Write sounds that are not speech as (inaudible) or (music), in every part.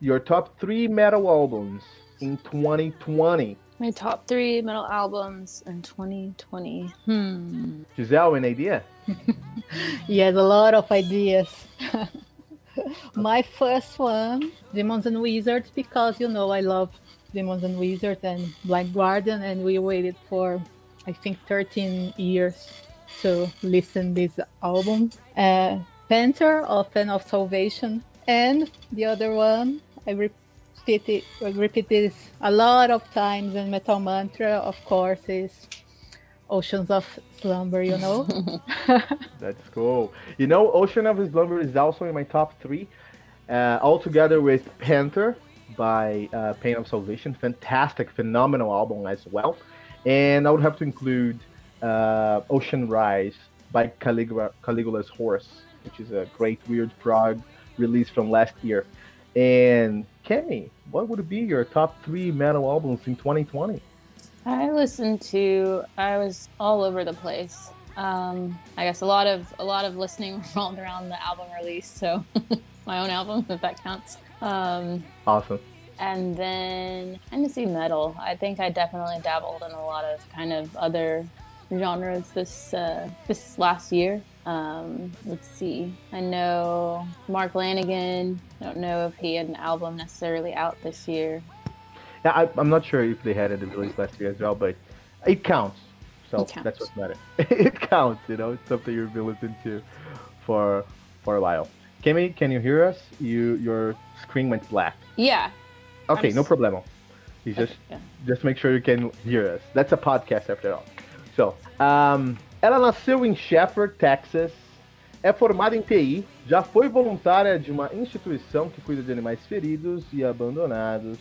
your top three metal albums in 2020? My top three metal albums in 2020. Hmm. Giselle, an idea? (laughs) yes, a lot of ideas. (laughs) My first one, Demons and Wizards, because you know I love Demons and Wizards and Blind Guardian, and we waited for I think 13 years to listen this album. Uh, Panther of Pain of Salvation and the other one, I repeat it, I repeat this a lot of times in Metal Mantra, of course, is Oceans of Slumber, you know? (laughs) That's cool. You know, Ocean of Slumber is also in my top three, uh, all together with Panther by uh, Pain of Salvation. Fantastic, phenomenal album as well. And I would have to include uh, Ocean Rise by Caligula, Caligula's Horse, which is a great weird prog released from last year. And Kenny, what would be your top three metal albums in 2020? I listened to. I was all over the place. Um, I guess a lot of a lot of listening (laughs) revolved around the album release. So (laughs) my own album, if that counts. Um, awesome. And then kind of see metal. I think I definitely dabbled in a lot of kind of other genres this uh, this last year. Um, let's see. I know Mark Lanegan. I don't know if he had an album necessarily out this year. Yeah, I, am not sure if they had it released last year as well, but it counts. So it counts. that's what matters. (laughs) it counts. You know, it's something you've been listening to for for a while. Kimmy, can you hear us? You your screen went black. Yeah. Okay, no problem. You just yeah. just make sure you can hear us. That's a podcast after all. So, um, Ela nasceu em Shepherd, Texas, é formada em TI, já foi voluntária de uma instituição que cuida de animais feridos e abandonados,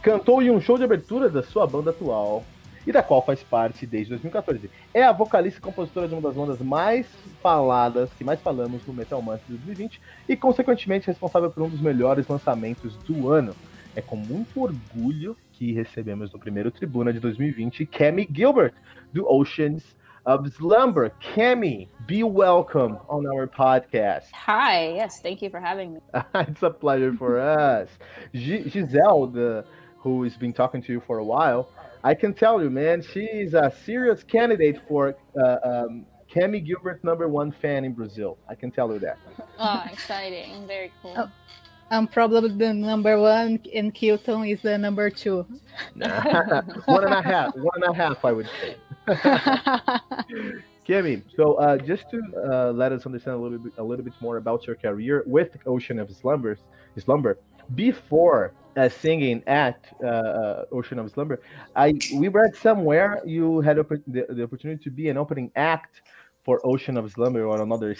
cantou em um show de abertura da sua banda atual e da qual faz parte desde 2014. É a vocalista e compositora de uma das bandas mais faladas, que mais falamos no Metal Mantra de 2020 e, consequentemente, responsável por um dos melhores lançamentos do ano. É com muito orgulho que recebemos no primeiro Tribuna de 2020 Cami Gilbert, do Oceans Of slumber. Cammie, be welcome on our podcast. Hi, yes, thank you for having me. (laughs) it's a pleasure for us. G- Giselle, the, who has been talking to you for a while, I can tell you, man, she's a serious candidate for uh, um, Cammie Gilbert number one fan in Brazil. I can tell you that. (laughs) Oh, exciting. Very cool. Oh. I'm probably the number one, and Kilton is the number two. (laughs) one and a half, one and a half, I would say. (laughs) Kimmy, so uh, just to uh, let us understand a little bit, a little bit more about your career with Ocean of Slumbers, Slumber, before uh, singing at uh, uh, Ocean of Slumber, I we read somewhere you had the, the opportunity to be an opening act for Ocean of Slumber or another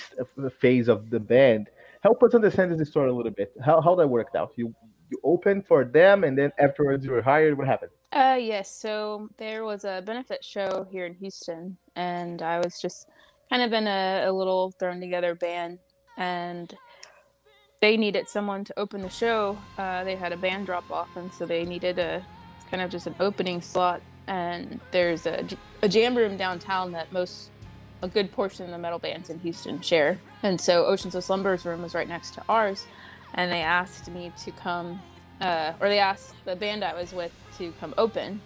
phase of the band. Help us understand this story a little bit. How how that worked out? You you opened for them, and then afterwards you were hired. What happened? Uh, yes. So there was a benefit show here in Houston, and I was just kind of in a, a little thrown together band, and they needed someone to open the show. Uh, they had a band drop off, and so they needed a kind of just an opening slot. And there's a, a jam room downtown that most a good portion of the metal bands in Houston share. And so Oceans of Slumber's room was right next to ours and they asked me to come, uh, or they asked the band I was with to come open.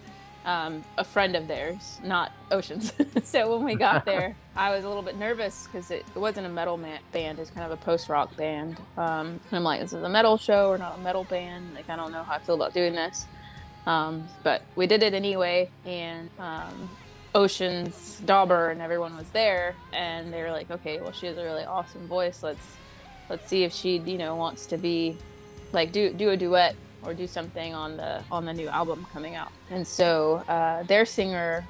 Um, a friend of theirs, not Oceans. (laughs) so when we got (laughs) there, I was a little bit nervous because it, it, wasn't a metal ma- band; it's kind of a post-rock band. Um, I'm like, this is a metal show or not a metal band. Like, I don't know how I feel about doing this. Um, but we did it anyway, and um, Oceans, Dobber, and everyone was there, and they were like, okay, well, she has a really awesome voice. Let's let's see if she you know wants to be like do do a duet or do something on the on the new album coming out and so uh, their singer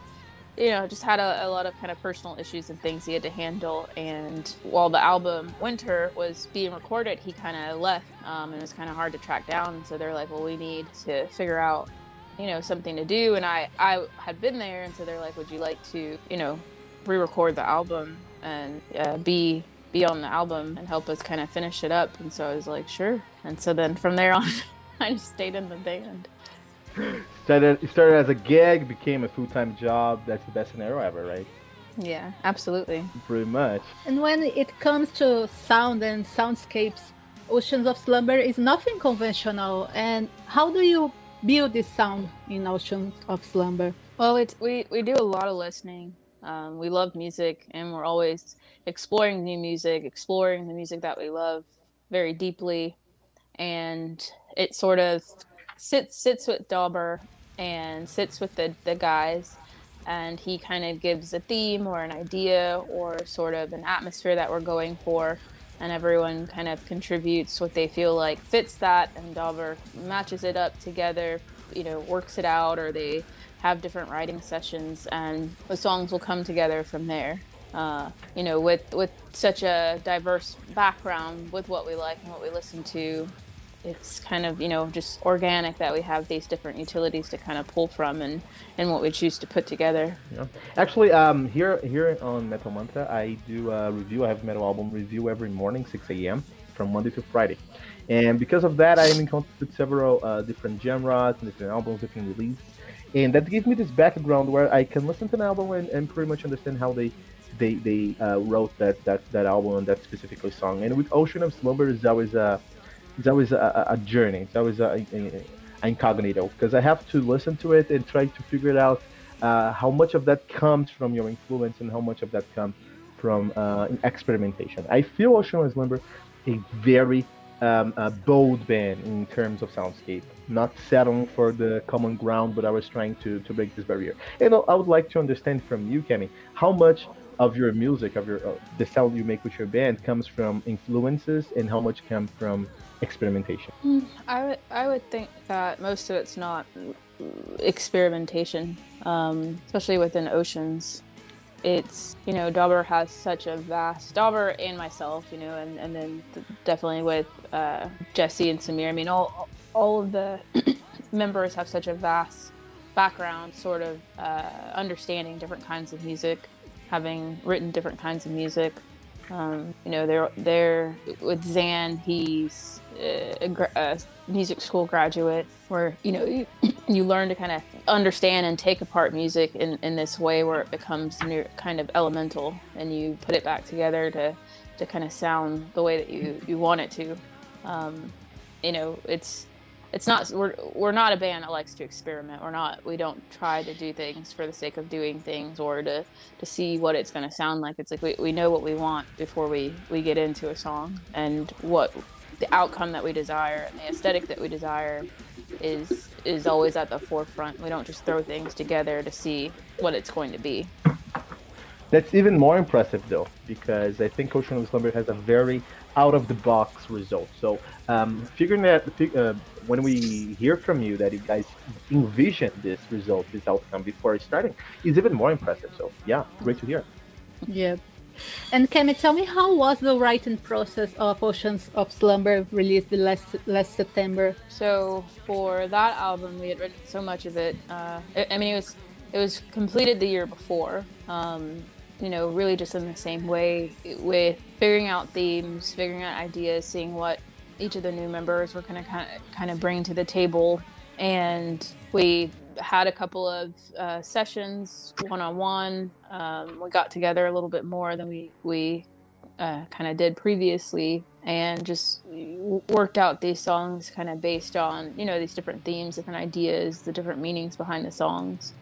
you know, just had a, a, lot of kind of personal issues and things he had to handle. And while the album Winter was being recorded, he kind of left um, and it was kind of hard to track down. So they're like, well, we need to figure out, you know, something to do. And I, I had been there. And so they're like, would you like to, you know, re record the album and uh, be be on the album and help us kind of finish it up. And so I was like, sure. And so then from there on, (laughs) (laughs) I just stayed in the band started it started as a gig, became a full time job. That's the best scenario ever, right? Yeah, absolutely. Pretty much. And when it comes to sound and soundscapes, Oceans of Slumber is nothing conventional. And how do you build this sound in Oceans of Slumber? Well, it's, we we do a lot of listening. Um, we love music, and we're always exploring new music, exploring the music that we love very deeply, and it sort of sits sits with Dobber and sits with the, the guys and he kind of gives a theme or an idea or sort of an atmosphere that we're going for and everyone kind of contributes what they feel like fits that and Dobber matches it up together you know works it out or they have different writing sessions and the songs will come together from there. Uh, you know with with such a diverse background with what we like and what we listen to it's kind of you know just organic that we have these different utilities to kind of pull from and and what we choose to put together. Yeah. Actually um here here on metal mantra i do a review. I have metal album review every morning 6 a.m from monday to friday. And because of that i am in contact with several uh, different genres and different albums different releases. And that gives me this background where i can listen to an album and, and pretty much understand how they they they uh, wrote that that that album and that specific song. And with ocean of slumber is always a it's always a, a journey. It's always a, a, a incognito because I have to listen to it and try to figure it out uh, how much of that comes from your influence and how much of that comes from uh, experimentation. I feel Ocean of Slumber a very um, a bold band in terms of soundscape, not settling for the common ground, but I was trying to, to break this barrier. And I would like to understand from you, Kemi, how much of your music, of your uh, the sound you make with your band, comes from influences, and how much comes from experimentation? Hmm, I would I would think that most of it's not experimentation, um, especially within oceans. It's you know Dobber has such a vast Dobber and myself, you know, and and then definitely with uh, Jesse and Semir. I mean, all all of the (clears throat) members have such a vast background, sort of uh, understanding different kinds of music, having written different kinds of music. Um, you know, they're they're with Zan. He's a, a, music school graduate, where you know you, (clears throat) you learn to kind of understand and take apart music in, in this way where it becomes near, kind of elemental, and you put it back together to to kind of sound the way that you you want it to. Um, you know, it's it's not we're we're not a band that likes to experiment. We're not we don't try to do things for the sake of doing things or to to see what it's going to sound like. It's like we, we know what we want before we we get into a song and what the outcome that we desire and the aesthetic that we desire is is always at the forefront. We don't just throw things together to see what it's going to be. That's even more impressive though, because I think Ocean of Slumber has a very out of the box result. So um, figuring that uh, when we hear from you that you guys envision this result, this outcome before starting, is even more impressive. So yeah, great to hear. Yeah. And can you tell me how was the writing process of Oceans of Slumber released last last September? So for that album, we had written so much of it. Uh, I mean, it was it was completed the year before. Um, you know, really just in the same way with figuring out themes, figuring out ideas, seeing what each of the new members were going to kind of kind of bring to the table, and we had a couple of uh, sessions one on one. We got together a little bit more than we we uh, kind of did previously, and just worked out these songs kind of based on you know these different themes, different ideas, the different meanings behind the songs.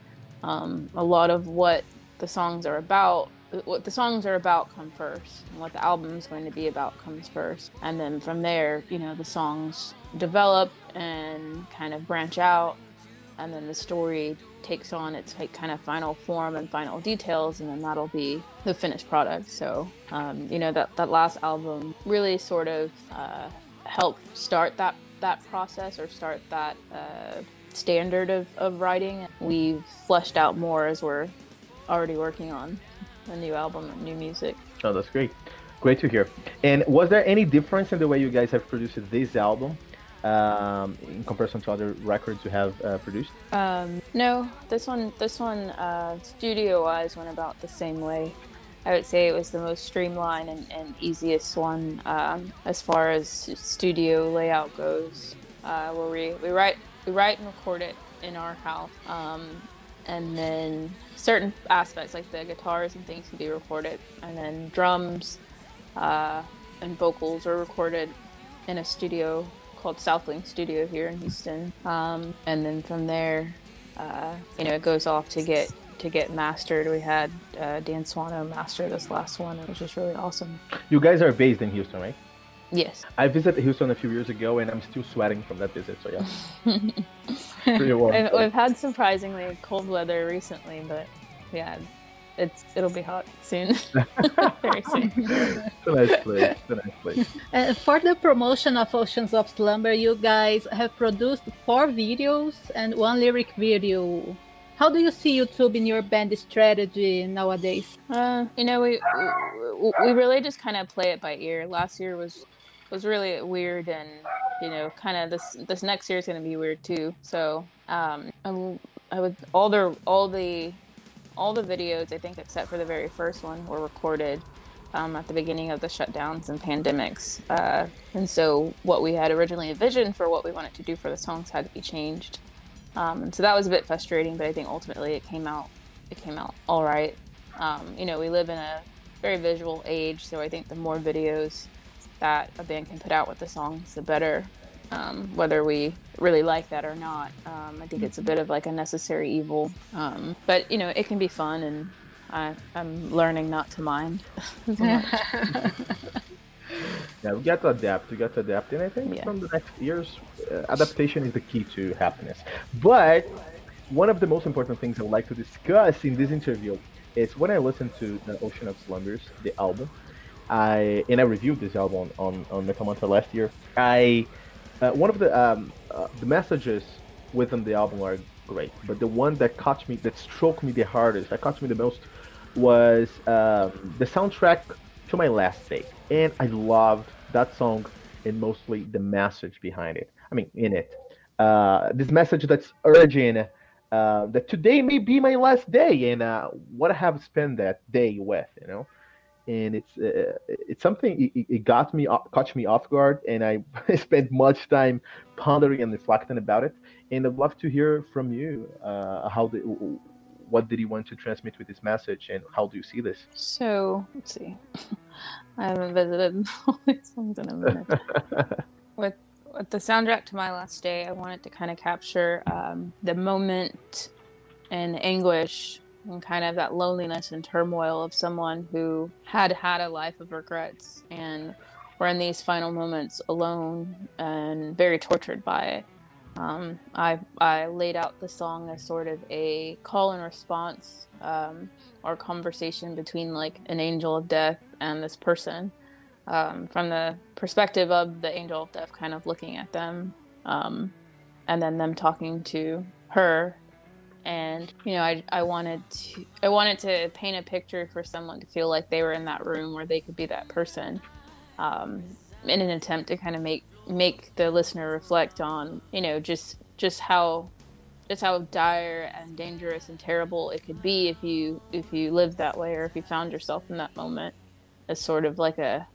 Um, a lot of what the songs are about what the songs are about come first and what the album is going to be about comes first and then from there you know the songs develop and kind of branch out and then the story takes on its like kind of final form and final details and then that'll be the finished product so um, you know that, that last album really sort of uh, helped start that that process or start that uh, standard of, of writing we've fleshed out more as we're already working on a new album and new music. Oh, that's great. Great to hear. And was there any difference in the way you guys have produced this album um, in comparison to other records you have uh, produced? Um, no, this one, this one, uh, studio-wise, went about the same way. I would say it was the most streamlined and, and easiest one um, as far as studio layout goes. Uh, where we, we write we write and record it in our house, um, and then certain aspects like the guitars and things can be recorded, and then drums uh, and vocals are recorded in a studio called Southlink Studio here in Houston. Um, and then from there, uh, you know, it goes off to get to get mastered. We had uh, Dan Swanö master this last one, which was just really awesome. You guys are based in Houston, right? Yes. I visited Houston a few years ago, and I'm still sweating from that visit. So yeah, (laughs) pretty warm. We've had surprisingly cold weather recently, but yeah, it's it'll be hot soon. (laughs) Very soon. it's a nice place. It's a nice place. Uh, for the promotion of Oceans of Slumber, you guys have produced four videos and one lyric video. How do you see YouTube in your band strategy nowadays? Uh, you know, we we really just kind of play it by ear. Last year was was really weird, and you know, kind of this this next year is going to be weird too. So, um, I, I would all the all the all the videos I think except for the very first one were recorded um, at the beginning of the shutdowns and pandemics. Uh, and so what we had originally envisioned for what we wanted to do for the songs had to be changed. Um, and so that was a bit frustrating, but I think ultimately it came out it came out all right. Um, you know, we live in a very visual age, so I think the more videos that a band can put out with the songs, the better. Um, whether we really like that or not, um, I think it's a bit of like a necessary evil. Um, but you know, it can be fun, and I, am learning not to mind (laughs) (laughs) Yeah, we got to adapt. We got to adapt, and I think yeah. from the next years, uh, adaptation is the key to happiness. But one of the most important things I would like to discuss in this interview is when I listened to the Ocean of Slumbers, the album. I and I reviewed this album on on Metal Mantra last year. I uh, one of the um, uh, the messages within the album are great, but the one that caught me, that struck me the hardest, that caught me the most, was um, the soundtrack to my last day and I loved that song and mostly the message behind it. I mean, in it, uh, this message that's urging uh, that today may be my last day, and uh, what I have spent that day with, you know. And it's uh, it's something it, it, got me caught me off guard, and I (laughs) spent much time pondering and reflecting about it. And I'd love to hear from you uh, how the what did he want to transmit with this message, and how do you see this? So let's see. (laughs) I haven't visited (laughs) all these songs in a minute. with with the soundtrack to my last day, I wanted to kind of capture um, the moment and anguish and kind of that loneliness and turmoil of someone who had had a life of regrets and were in these final moments alone and very tortured by it. Um, I, I laid out the song as sort of a call and response um, or conversation between like an angel of death and this person um, from the perspective of the angel of death kind of looking at them um, and then them talking to her and you know I, I wanted to I wanted to paint a picture for someone to feel like they were in that room where they could be that person um, in an attempt to kind of make make the listener reflect on you know just just how just how dire and dangerous and terrible it could be if you if you lived that way or if you found yourself in that moment. As sort of like a,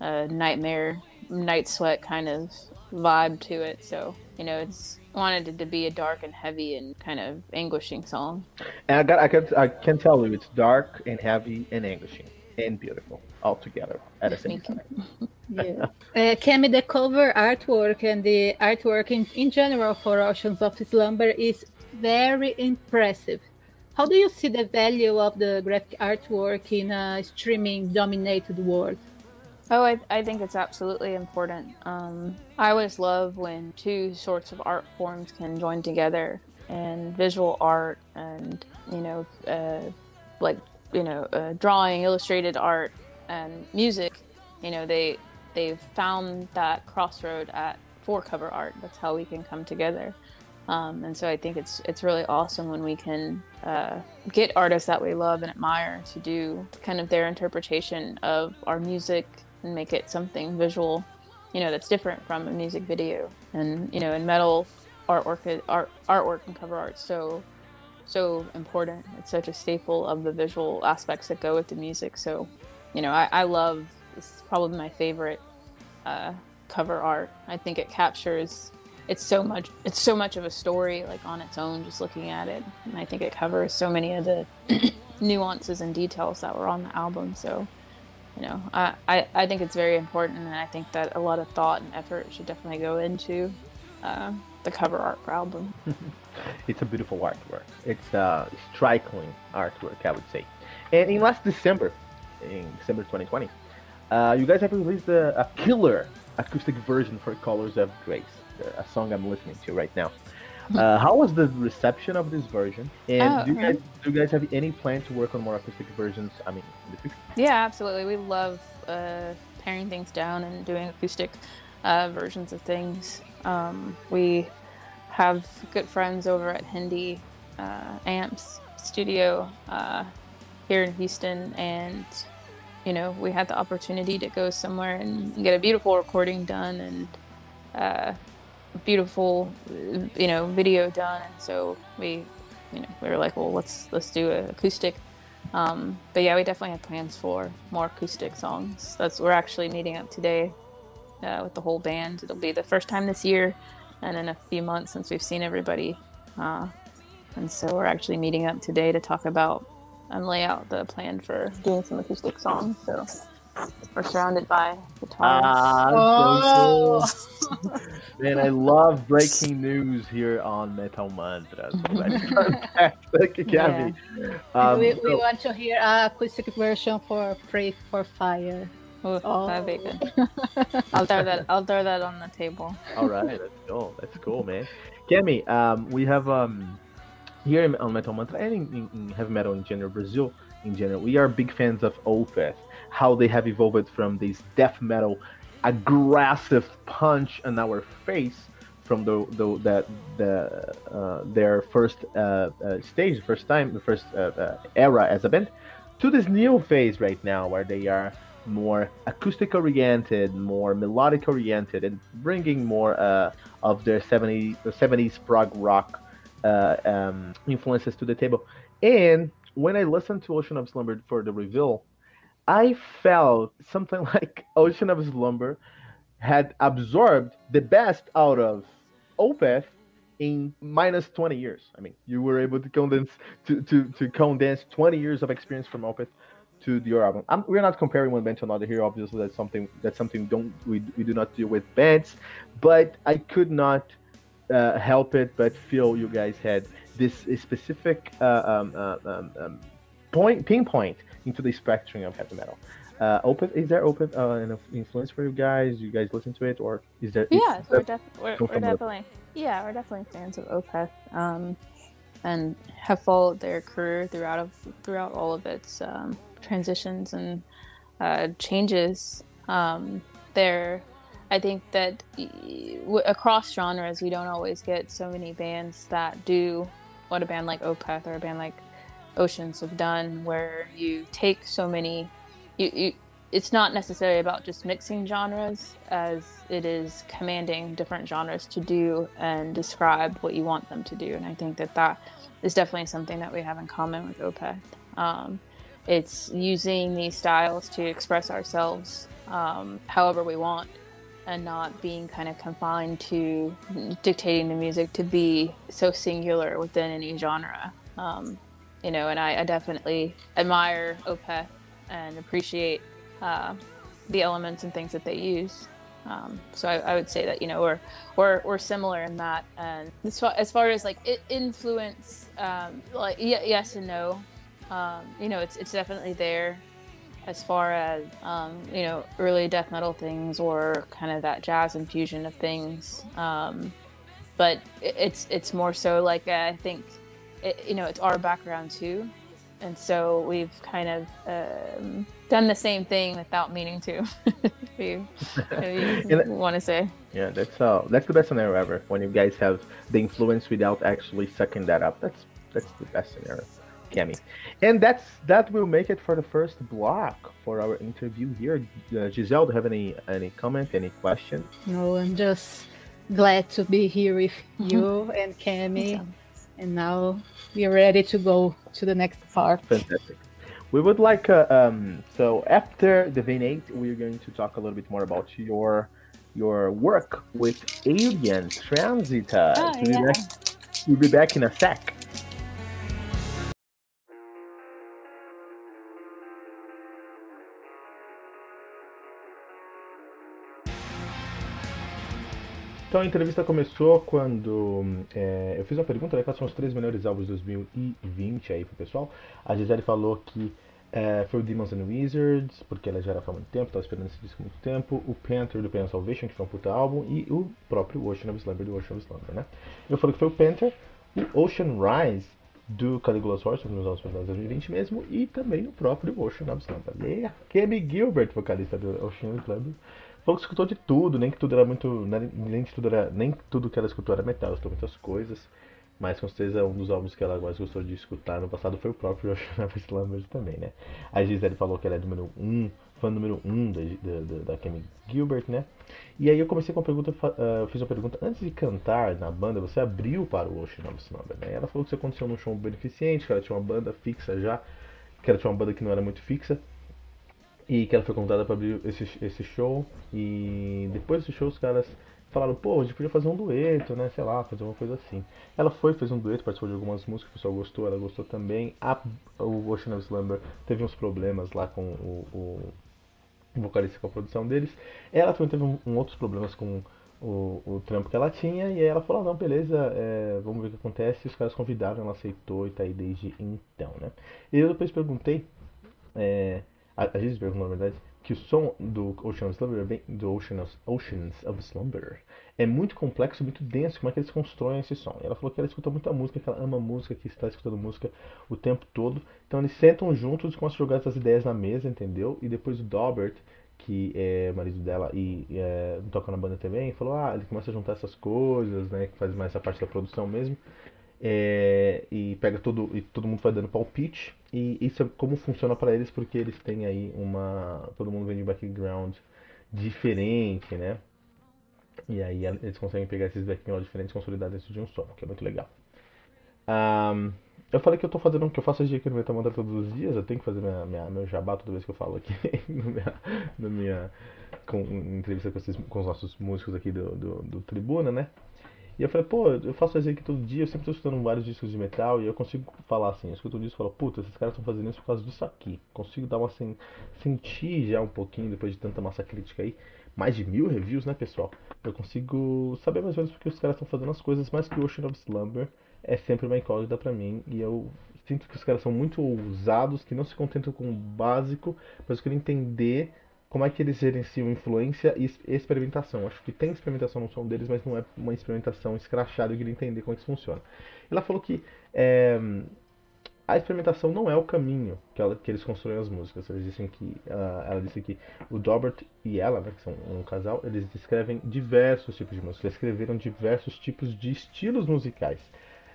a nightmare night sweat kind of vibe to it so you know it's wanted it to be a dark and heavy and kind of anguishing song and i got i can i can tell you it's dark and heavy and anguishing and beautiful all together at the same time. (laughs) yeah. (laughs) Uh, Cammie, the cover artwork and the artwork in, in general for Oceans of Slumber is very impressive. How do you see the value of the graphic artwork in a streaming dominated world? Oh, I, I think it's absolutely important. Um, I always love when two sorts of art forms can join together, and visual art and you know, uh, like you know, uh, drawing, illustrated art, and music. You know, they they've found that crossroad at for cover art. That's how we can come together. Um, and so I think it's it's really awesome when we can uh, get artists that we love and admire to do kind of their interpretation of our music and make it something visual, you know, that's different from a music video. And you know, in metal, artwork art artwork and cover art so so important. It's such a staple of the visual aspects that go with the music. So, you know, I, I love is probably my favorite uh, cover art. I think it captures it's so much it's so much of a story like on its own just looking at it and i think it covers so many of the (clears throat) nuances and details that were on the album so you know I, I, I think it's very important and i think that a lot of thought and effort should definitely go into uh, the cover art for album. (laughs) It's a beautiful artwork. It's a striking artwork i would say. And in last december in december 2020 uh, you guys have released a, a killer acoustic version for colors of grace a song I'm listening to right now. Uh, how was the reception of this version? And oh, do, you guys, do you guys have any plan to work on more acoustic versions? I mean, in the future? Yeah, absolutely. We love uh, paring things down and doing acoustic uh, versions of things. Um, we have good friends over at Hindi uh, Amps Studio uh, here in Houston, and you know we had the opportunity to go somewhere and get a beautiful recording done and uh, beautiful, you know, video done. And so we, you know, we were like, well, let's let's do an acoustic. Um, but yeah, we definitely have plans for more acoustic songs. That's we're actually meeting up today uh, with the whole band. It'll be the first time this year, and in a few months since we've seen everybody. Uh, and so we're actually meeting up today to talk about and lay out the plan for doing some acoustic songs. So we're surrounded by guitars. Ah, oh. so cool. Man, I love breaking news here on Metal Mantra. So (laughs) that's fantastic, Gabby. Yeah. Um, we, we so, want to hear a acoustic version for "Pray for Fire." Ooh, oh, that'd be good. I'll throw that. I'll throw that on the table. All right, let's go. That's cool, man. Kemi, um, we have um, here on Metal Mantra and in, in, heavy metal in general, Brazil in general, we are big fans of Opeth how they have evolved from this death metal aggressive punch in our face from the, the that the uh, their first uh, uh, stage, first time, the first uh, uh, era as a band, to this new phase right now where they are more acoustic oriented, more melodic oriented, and bringing more uh, of their 70s 70s prog rock um, influences to the table. And when I listened to Ocean of Slumber for the reveal, I felt something (laughs) like Ocean of Slumber had absorbed the best out of Opeth in minus 20 years. I mean, you were able to condense to, to, to condense 20 years of experience from Opeth to your album. I'm, we're not comparing one band to another here. Obviously, that's something that's something don't we, we do not deal with bands. But I could not uh, help it but feel you guys had this specific uh, um, uh, um, um, point pinpoint into the spectrum of heavy metal. Uh, Opeth is there open uh, an influence for you guys? You guys listen to it, or is there? Yeah, we're, def- we're, we're definitely yeah we're definitely fans of Opeth, um, and have followed their career throughout of throughout all of its um, transitions and uh, changes. Um, there, I think that across genres, we don't always get so many bands that do what a band like Opeth or a band like oceans have done where you take so many you, you it's not necessarily about just mixing genres as it is commanding different genres to do and describe what you want them to do. And i think that that is definitely something that we have in common with opeth um, it's using these styles to express ourselves um, however we want and not being kind of confined to dictating the music to be so singular within any genre. Um, you know, and I, I definitely admire Opeth and appreciate uh, the elements and things that they use. Um, so I, I, would say that you know we're we're, we're similar in that, and as far, as far as like influence, um, like yes and no. Um, you know, it's it's definitely there as far as um, you know early death metal things or kind of that jazz infusion of things. Um, but it's it's more so like I think it, you know, it's our background too. and so we've kind of um, done the same thing without meaning to. we, want to say. Yeah, that's uh, that's the best scenario ever. When you guys have the influence without actually sucking that up. That's that's the best scenario, Cammie. And that's that will make it for the first block for our interview here. Uh, Giselle, do you have any any comment, any question? No, I'm just glad to be here with you and Cammie. And now we're ready to go to the next part. Fantastic. We would like, uh, um, so after the V8, we're going to talk a little bit more about your your work with Ayreon Transitus. Oh, we'll, yeah. be back, we'll be back in a sec. Então a entrevista começou quando é, eu fiz uma pergunta, né, quais são os três melhores álbuns de 2020 aí pro pessoal. A Gisele falou que é, foi o Demons and Wizards, porque ela já era fã há muito tempo, estava esperando esse disco há muito tempo. O Panther do Pain Salvation, que foi um puta álbum. E o próprio Ocean of Slumber do Ocean of Slumber, né? Eu falei que foi o Panther, o Ocean Rise do Caligula's Horse, nos de 2020 mesmo, e também o próprio Ocean of Slumber. E a Kemi Gilbert, vocalista do Ocean of Slumber, Que escutou de tudo, nem que tudo era muito. Nem, tudo era, nem tudo que ela escutou era metal, escutou muitas coisas. Mas com certeza um dos álbuns que ela mais gostou de escutar no passado foi o próprio (laughs) Ocean Slumbers também, né? A Gisele falou que ela é número 1, um, fã número 1 um da, da, da Kemi Gilbert, né? E aí eu comecei com a pergunta, uh, fiz uma pergunta, antes de cantar na banda, você abriu para o Ocean of né? Ela falou que isso aconteceu num show beneficente, que ela tinha uma banda fixa já, que ela tinha uma banda que não era muito fixa, e que ela foi convidada para abrir esse, esse show. E depois desse show os caras falaram, pô, a gente podia fazer um dueto, né? Sei lá, fazer uma coisa assim. Ela foi, fez um dueto, participou de algumas músicas, o pessoal gostou, ela gostou também. A, o Ocean of Slumber teve uns problemas lá com o, o, vocalista com a produção deles. Ela também teve um, um outros problemas com o, o trampo que ela tinha. E ela falou, ah, não, beleza, é, vamos ver o que acontece. E os caras convidaram, ela aceitou e tá aí desde então, né? E eu depois perguntei. É, a, gente perguntou, na verdade, que o som do Ocean of Slumber, do Ocean of, Oceans of Slumber, é muito complexo, muito denso, como é que eles constroem esse som. E ela falou que ela escuta muita música, que ela ama música, que está escutando música o tempo todo. Então eles sentam juntos, começam a jogar essas ideias na mesa, entendeu? E depois o Dobert, que é marido dela e é, toca na banda também, falou, ah, ele começa a juntar essas coisas, né, que faz mais essa parte da produção mesmo. É, e pega todo e todo mundo vai dando palpite e isso é como funciona para eles porque eles têm aí uma todo mundo vem de background diferente né? E aí eles conseguem pegar esses backgrounds diferentes e consolidar dentro de um som que é muito legal. Um, eu falei que eu tô fazendo que eu faço aqui no Metamanda todos os dias eu tenho que fazer minha, minha, meu jabá toda vez que eu falo aqui (laughs) no minha, no minha com, entrevista com, esses, com os nossos músicos aqui do, do, do Tribuna né e eu falei, pô, eu faço isso aqui todo dia, eu sempre estou escutando vários discos de metal e eu consigo falar assim, eu escuto um disco e falo, puta, esses caras estão fazendo isso por causa disso aqui. Consigo dar uma assim, sentir já um pouquinho depois de tanta massa crítica aí. Mais de mil reviews, né, pessoal? Eu consigo saber mais ou menos porque os caras estão fazendo as coisas, mas que o Ocean of Slumber é sempre uma incógnita para mim e eu sinto que os caras são muito ousados, que não se contentam com o básico, mas quero entender como é que eles gerenciam influência e experimentação. Acho que tem experimentação no som deles, mas não é uma experimentação escrachada. Eu queria entender como é que isso funciona. Ela falou que é, a experimentação não é o caminho que, ela, que eles constroem as músicas. Eles dizem que, uh, ela disse que o Dobert e ela, né, que são um casal, eles descrevem diversos tipos de música. Eles escreveram diversos tipos de estilos musicais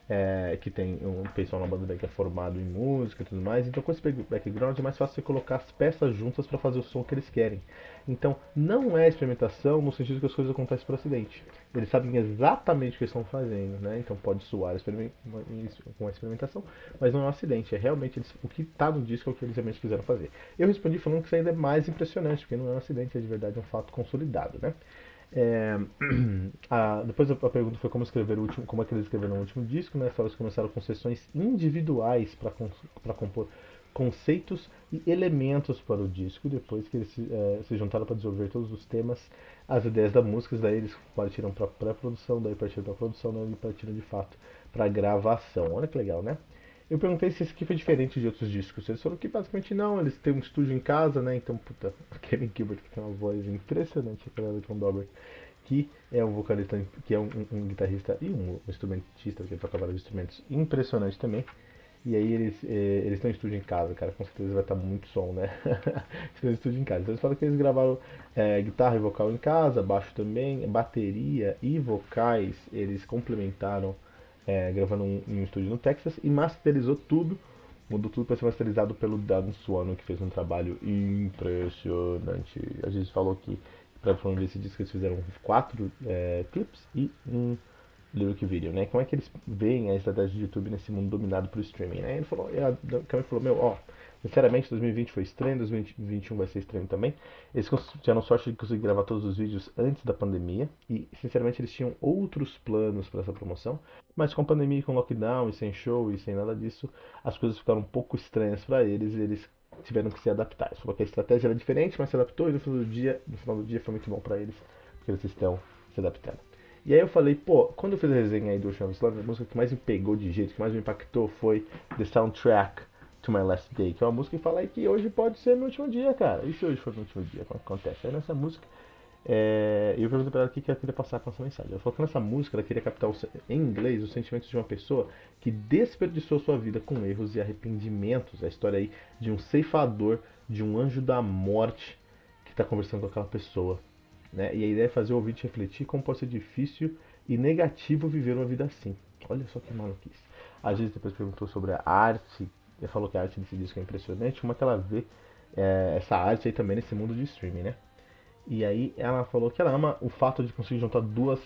é, que tem um pessoal na banda que é formado em música e tudo mais. Então, com esse background é mais fácil você colocar as peças juntas para fazer o som que eles querem. Então, não é experimentação no sentido que as coisas acontecem por acidente. Eles sabem exatamente o que estão fazendo, né? Então, pode soar com a experimentação, mas não é um acidente. É realmente eles, o que está no disco é o que eles realmente quiseram fazer. Eu respondi falando que isso ainda é mais impressionante, porque não é um acidente, é de verdade um fato consolidado, né? É, (clears throat) a, depois a, pergunta foi como escrever o último, como é que eles escreveram o último disco, né? Eles começaram com sessões individuais para compor conceitos e elementos para o disco. Depois que eles se, é, se juntaram para desenvolver todos os temas, as ideias da música, daí eles partiram para pré-produção, daí partiram para produção, daí partiram de fato para gravação. Olha que legal, né? Eu perguntei se esse aqui foi diferente de outros discos. Eles falaram que basicamente não, eles têm um estúdio em casa, né? Então, puta, (laughs) Kevin Gilbert que tem uma voz impressionante, aquela de John que é um vocalista, que é um, um, guitarrista e um, instrumentista, que toca vários instrumentos, impressionante também. E aí eles eh, eles estão em estúdio em casa, cara, com certeza vai estar muito som, né? (laughs) estão em estúdio em casa. Então eles falam que eles gravaram é, guitarra e vocal em casa, baixo também, bateria e vocais, eles complementaram é, gravando um, um estúdio no Texas e masterizou tudo, mudou tudo para ser masterizado pelo Dan Suano, que fez um trabalho impressionante. A gente falou que para promover esse disco eles fizeram quatro é, clips e um lyric video, né? Como é que eles veem a estratégia de YouTube nesse mundo dominado por streaming, né? Ele falou, a Cameron falou, meu, ó, sinceramente 2020 foi estranho, 2021 vai ser estranho também. Eles tiveram sorte de conseguir gravar todos os vídeos antes da pandemia e, sinceramente, eles tinham outros planos para essa promoção, mas com a pandemia, com lockdown e sem show e sem nada disso, as coisas ficaram um pouco estranhas para eles e eles tiveram que se adaptar. Falou que a estratégia era diferente, mas se adaptou e no final do dia, no final do dia foi muito bom para eles, porque eles estão se adaptando. E aí eu falei, pô, quando eu fiz a resenha aí do Ocean Slumber, a música que mais me pegou de jeito, que mais me impactou foi The Soundtrack to My Last Day, que é uma música que fala aí que hoje pode ser meu último dia, cara. E se hoje for meu último dia, como acontece? Aí nessa música, é, eu perguntei pra ela o que ela queria passar com essa mensagem. Ela falou que nessa música ela queria captar em inglês os sentimentos de uma pessoa que desperdiçou sua vida com erros e arrependimentos. A história aí de um ceifador, de um anjo da morte que está conversando com aquela pessoa né? E a ideia é fazer o ouvinte refletir como pode ser difícil e negativo viver uma vida assim. Olha só que maluquice. A gente depois perguntou sobre a arte, e falou que a arte desse disco é impressionante, como é que ela vê é, essa arte aí também nesse mundo de streaming, né? E aí ela falou que ela ama o fato de conseguir juntar duas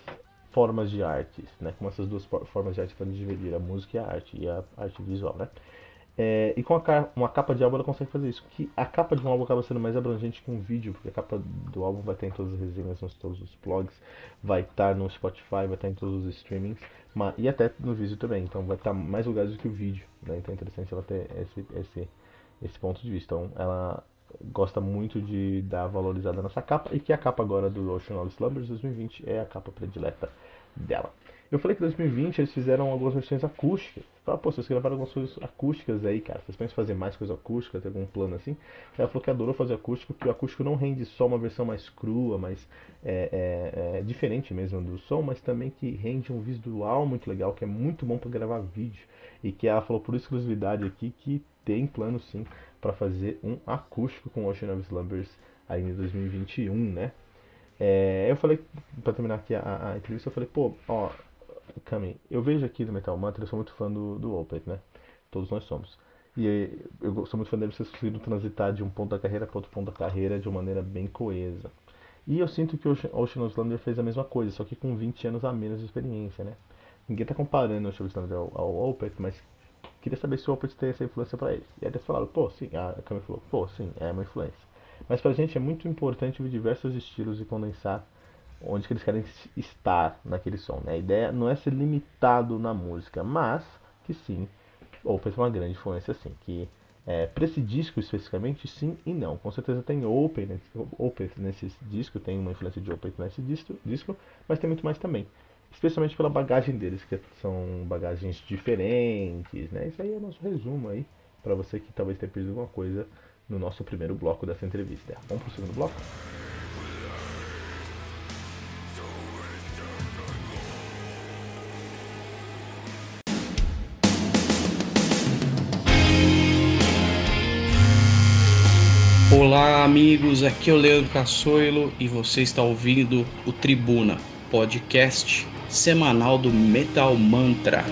formas de artes, né? Como essas duas formas de arte podem dividir, a música e a arte, e a arte visual, né? É, e com a, uma capa de álbum ela consegue fazer isso. Que a capa de um álbum acaba sendo mais abrangente que um vídeo, porque a capa do álbum vai estar em todas as resenhas, nos todos os blogs, vai estar no Spotify, vai estar em todos os streamings, mas, e até no vídeo também. Então vai estar mais lugares do que o vídeo. Né? Então é interessante ela ter esse, esse, esse ponto de vista. Então ela gosta muito de dar valorizada nessa capa e que a capa agora do Ocean of Slumbers 2020 é a capa predileta dela. Eu falei que em 2020 eles fizeram algumas versões acústicas. Fala, pô, vocês gravaram algumas coisas acústicas aí, cara. Vocês pensam em fazer mais coisa acústica, ter algum plano assim? Ela falou que adorou fazer acústico, porque o acústico não rende só uma versão mais crua, mais é, é, é, diferente mesmo do som, mas também que rende um visual muito legal, que é muito bom para gravar vídeo. E que ela falou por exclusividade aqui que tem plano sim para fazer um acústico com Ocean of Slumbers aí em 2021, né? É, eu falei, para terminar aqui a, a, entrevista, eu falei, pô, ó, Cami, eu vejo aqui no Metal Mantra, eu sou muito fã do, do Opeth, né? Todos nós somos. E eu sou muito fã dele, vocês conseguiram transitar de um ponto da carreira para outro ponto da carreira de uma maneira bem coesa. E eu sinto que o Ocean Oslander fez a mesma coisa, só que com 20 anos a menos de experiência, né? Ninguém tá comparando o Ocean Oslander ao, ao Opeth, mas queria saber se o Opeth tem essa influência para eles. E aí eles falaram, pô, sim, a Cami falou, pô, sim, é uma influência. Mas pra gente é muito importante ver diversos estilos e condensar onde que eles querem estar naquele som. Né? A ideia não é ser limitado na música, mas que sim, ou fez uma grande influência sim, que é, para esse disco especificamente, sim e não. Com certeza tem Open, né? Open nesse disco, tem uma influência de Open nesse disco, disco, mas tem muito mais também. Especialmente pela bagagem deles, que são bagagens diferentes, né? Isso aí é o nosso resumo aí, para você que talvez tenha perdido alguma coisa no nosso primeiro bloco dessa entrevista. Vamos pro segundo bloco? Olá, amigos. Aqui é o Leandro Cassoilo e você está ouvindo o Tribuna, podcast semanal do Metal Mantra.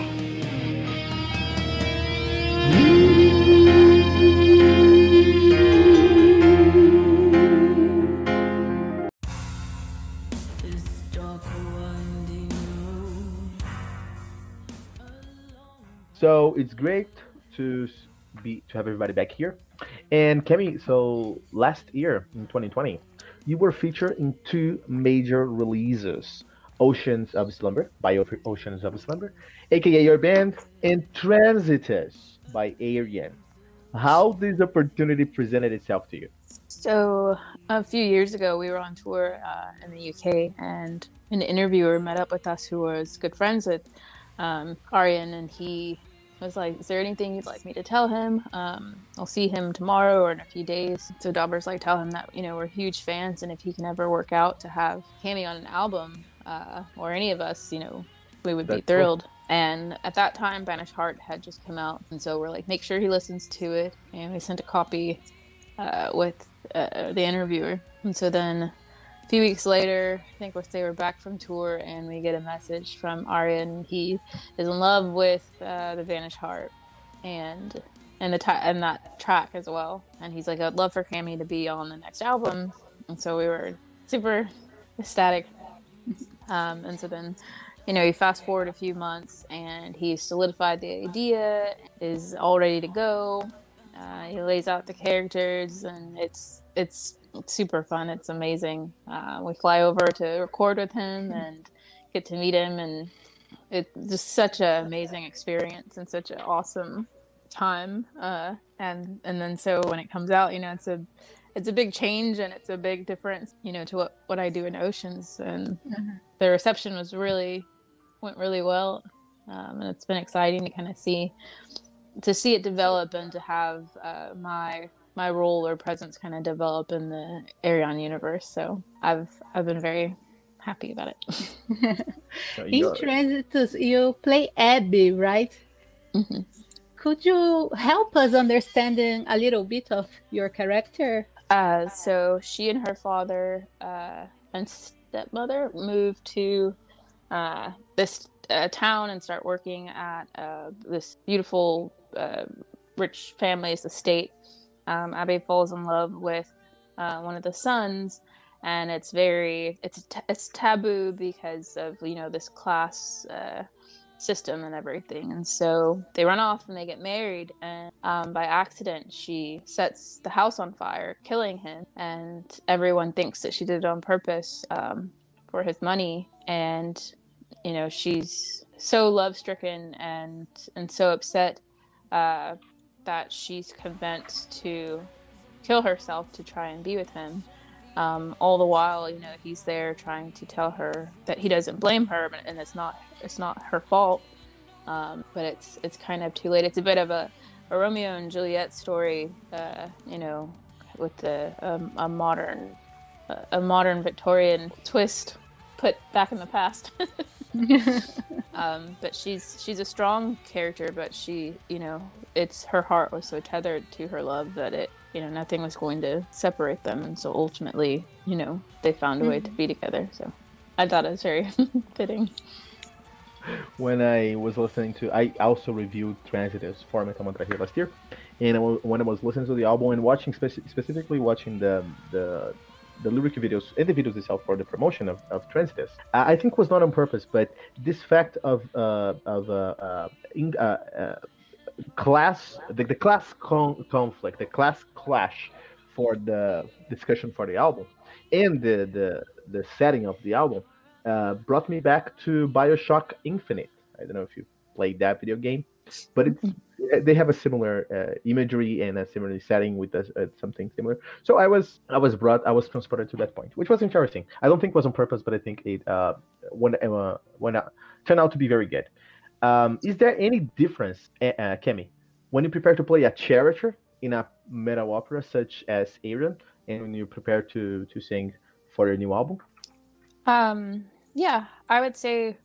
So it's great to be to have everybody back here. And Kemi, so last year in 2020, you were featured in two major releases: Oceans of Slumber by Oceans of Slumber, aka your band, and Transitus by Ayreon. How this opportunity presented itself to you? So a few years ago, we were on tour uh, in the UK, and an interviewer met up with us who was good friends with um, Arian, and he was like, "Is there anything you'd like me to tell him? Um, I'll see him tomorrow or in a few days." So Dobber's like, "Tell him that you know we're huge fans, and if he can ever work out to have Cammie on an album, uh, or any of us, you know, we would That's be thrilled." Cool. And at that time, Banished Heart had just come out, and so we're like, make sure he listens to it. And we sent a copy uh, with uh, the interviewer. And so then a few weeks later, I think they were back from tour, and we get a message from Arjen. He is in love with uh, the Banished Heart, and and the t- and that track as well. And he's like, I'd love for Cammie to be on the next album. And so we were super ecstatic. Um, and so then you know, you fast forward a few months and he's solidified the idea, is all ready to go. Uh, he lays out the characters, and it's it's super fun. It's amazing. Uh, we fly over to record with him and get to meet him, and it's just such an amazing experience and such an awesome time. Uh, and and then so when it comes out, you know, it's a it's a big change and it's a big difference, you know, to what what I do in Oceans, and mm-hmm. The reception was really went really well, um, and it's been exciting to kind of see to see it develop and to have uh, my my role or presence kind of develop in the Ayreon universe. So I've I've been very happy about it. (laughs) in Transitus, you play Abby, right? Mm-hmm. Could you help us understanding a little bit of your character? Uh, so she and her father uh, and stepmother move to uh, this uh, town and start working at uh, this beautiful, uh, rich family's estate. Um, Abby falls in love with uh, one of the sons, and it's very it's it's taboo because of you know this class uh, system and everything. And so they run off and they get married. And um, by accident, she sets the house on fire, killing him. And everyone thinks that she did it on purpose um, for his money. And you know she's so love stricken and and so upset uh, that she's convinced to kill herself to try and be with him. Um, all the while, you know, he's there trying to tell her that he doesn't blame her, and it's not it's not her fault. Um, but it's it's kind of too late. It's a bit of a, a Romeo and Juliet story, uh, you know, with the um, a modern a modern Victorian twist put back in the past. (laughs) (laughs) um, but she's she's a strong character, but she, you know, it's her heart was so tethered to her love that it, you know, nothing was going to separate them, and so ultimately, you know, they found a way to mm-hmm. be together. So, I thought it was very (laughs) fitting. When I was listening to, I also reviewed Transitus for Metal Mantra here last year, and when I was listening to the album and watching, speci- specifically watching the the the lyric videos and the videos itself for the promotion of, of Transitus, I think was not on purpose, but this fact of uh, of uh, uh, in, uh, uh, class, the, the class con- conflict, the class clash for the discussion for the album, and the the, the setting of the album uh, brought me back to Bioshock Infinite. I don't know if you played that video game, but it's they have a similar uh, imagery and a similar setting with uh, something similar. So I was I was brought I was transported to that point, which was interesting. I don't think it was on purpose, but I think it uh, when uh, when uh, turned out to be very good. Um, is there any difference, uh, Cammie, when you prepare to play a character in a metal opera such as Ayreon, and when you prepare to to sing for your new album? Um, yeah, I would say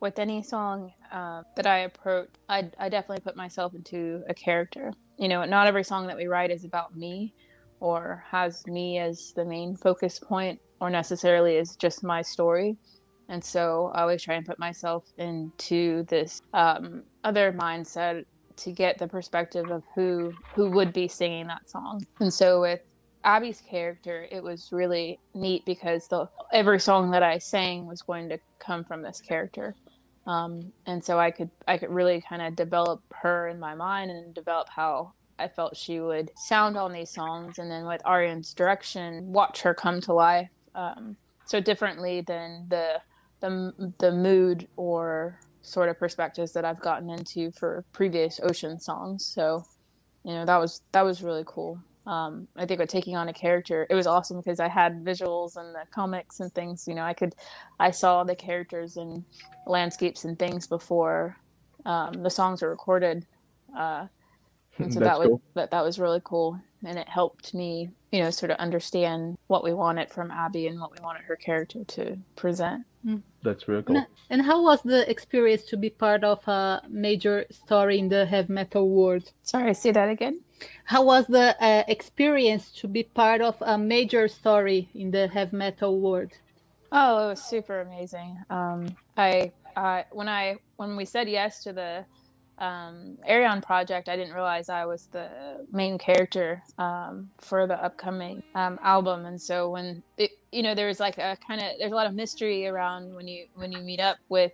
with any song uh, that I approach, I, I definitely put myself into a character. You know, not every song that we write is about me or has me as the main focus point or necessarily is just my story. And so I always try and put myself into this um, other mindset to get the perspective of who who would be singing that song. And so with Abby's character, it was really neat because the every song that I sang was going to come from this character. Um, and so I could I could really kind of develop her in my mind and develop how I felt she would sound on these songs, and then with Arjen's direction, watch her come to life um, so differently than the the the mood or sort of perspectives that I've gotten into for previous ocean songs. So, you know, that was that was really cool um, I think with taking on a character, it was awesome because I had visuals and the comics and things. You know, I could, I saw the characters and landscapes and things before um, the songs were recorded, uh, (laughs) and so that was that that was really cool. and it helped me, you know, sort of understand what we wanted from Abby and what we wanted her character to present. That's really cool. And, and how was the experience to be part of a major story in the heavy metal world? Sorry, say that again. How was the uh, experience to be part of a major story in the heavy metal world? Oh, it was super amazing. Um, I, I when I when we said yes to the um, Ayreon project, I didn't realize I was the main character um, for the upcoming um, album, and so when it, you know, there's like a kind of there's a lot of mystery around when you when you meet up with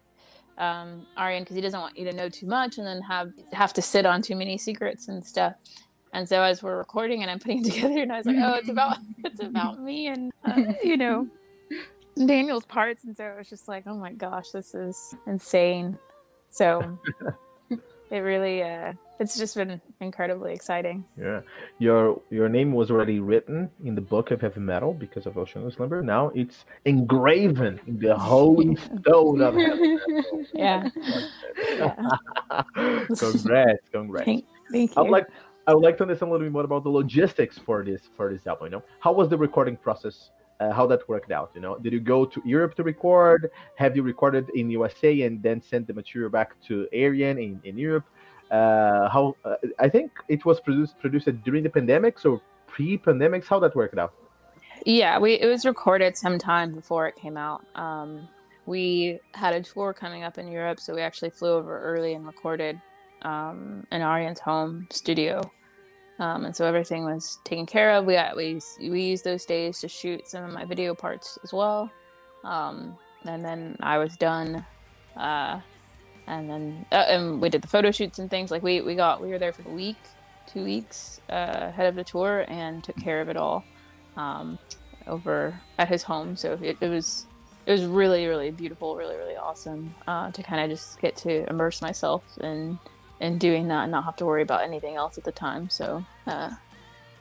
um, Arjen because he doesn't want you to know too much and then have have to sit on too many secrets and stuff. And so as we're recording and I'm putting (laughs) together, and I was like, oh, it's about (laughs) it's about me and uh, (laughs) you know Daniel's parts, and so it was just like, oh my gosh, this is insane. So it really uh it's just been incredibly exciting. Yeah. Your your name was already written in the book of heavy metal because of ocean slumber now it's engraven in the holy (laughs) stone of heavy metal. (laughs) Yeah, (laughs) yeah. congrats congrats. Thank, thank you. i would like i would like to understand a little bit more about the logistics for this for this album you know? How was the recording process uh, how that worked out you know? Did you go to europe to record? Have you recorded in usa and then sent the material back to Ayreon in, in europe? Uh, how uh, i think it was produced produced during the pandemic so pre-pandemics how that worked out? Yeah we it was recorded sometime before it came out. Um, we had a tour coming up in europe so we actually flew over early and recorded um, in Arjen's home studio um, and so everything was taken care of. We got, we we used those days to shoot some of my video parts as well, um, and then I was done, uh, and then uh, and we did the photo shoots and things. Like we we got we were there for a week, two weeks uh, ahead of the tour, and took care of it all um, over at his home. So it, it was it was really really beautiful, really really awesome uh, to kind of just get to immerse myself in and doing that and not have to worry about anything else at the time. So uh,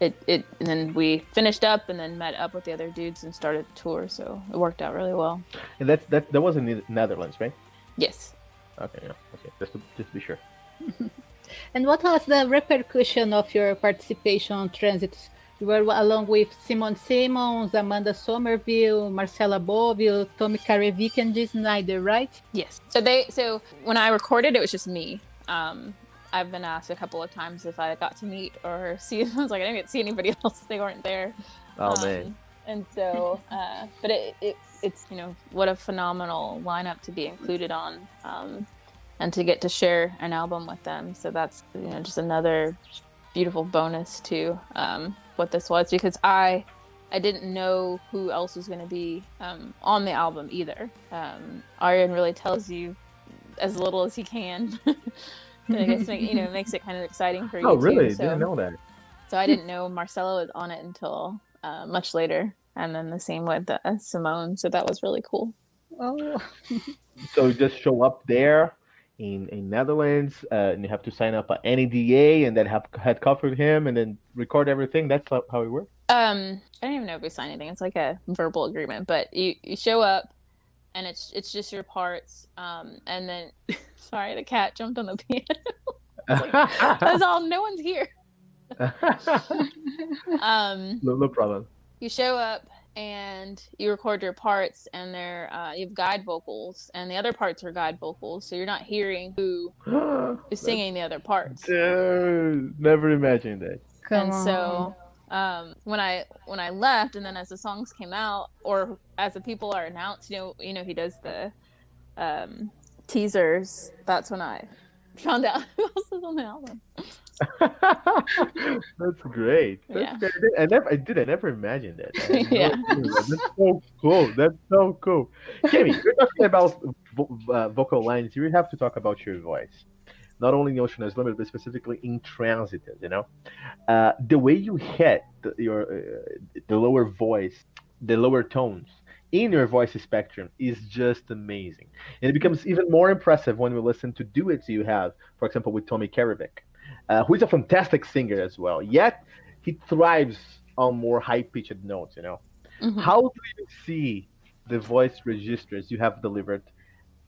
it it and then we finished up and then met up with the other dudes and started the tour. So it worked out really well. And that that that was in the Netherlands, right? Yes. Okay. Yeah. Okay. Just to just to be sure. (laughs) and what was the repercussion of your participation on Transit? You were along with Simone Simons, Amanda Somerville, Marcela Bovio, Tommy Karevik, and Dee Snider, right? Yes. So they so when I recorded, it was just me. Um, I've been asked a couple of times if I got to meet or (laughs) see. I was like, I didn't get to see anybody (laughs) else. They weren't there. Oh um, man. And so, uh, but it, it, it's you know what a phenomenal lineup to be included on, um, and to get to share an album with them. So that's you know just another beautiful bonus to um, what this was because I I didn't know who else was going to be um, on the album either. Um, Arjen really tells you as little as he can. (laughs) I guess make, you know makes it kind of exciting for (laughs) you. Oh, really? Too, so, Didn't know that. So I didn't know Marcela was on it until uh, much later, and then the same with uh, Simone. So that was really cool. Oh. (laughs) so just show up there in in Netherlands, uh, and you have to sign up an NDA, and then have had coffee with him, and then record everything. That's how it works. Um, I don't even know if we signed anything. It's like a verbal agreement, but you you show up, and it's it's just your parts. Um, and then (laughs) sorry, the cat jumped on the piano. (laughs) like, (laughs) That's all. No one's here. um, no, no problem. You show up and you record your parts, and they're uh, you have guide vocals, and the other parts are guide vocals, so you're not hearing who (gasps) is singing the other parts. Dude, never imagined that. Come and on. so um, when I when I left, and then as the songs came out, or as the people are announced, you know, you know, he does the um, teasers. That's when I found out (laughs) who else was on the album. (laughs) That's great. That's Yeah. great. I never, I did. I never imagined that. I had no (laughs) Yeah. That's so cool. That's so cool. Cammie, you're talking about vo- uh, vocal lines. You have to talk about your voice, not only in Ocean is Limited, but specifically in Transitus. You know, uh, the way you hit the, your uh, the lower voice, the lower tones in your voice spectrum is just amazing, and it becomes even more impressive when we listen to duets you have, for example, with Tommy Karevik uh, who is a fantastic singer as well. Yet he thrives on more high pitched notes. You know, Mhm. how do you see the voice registers you have delivered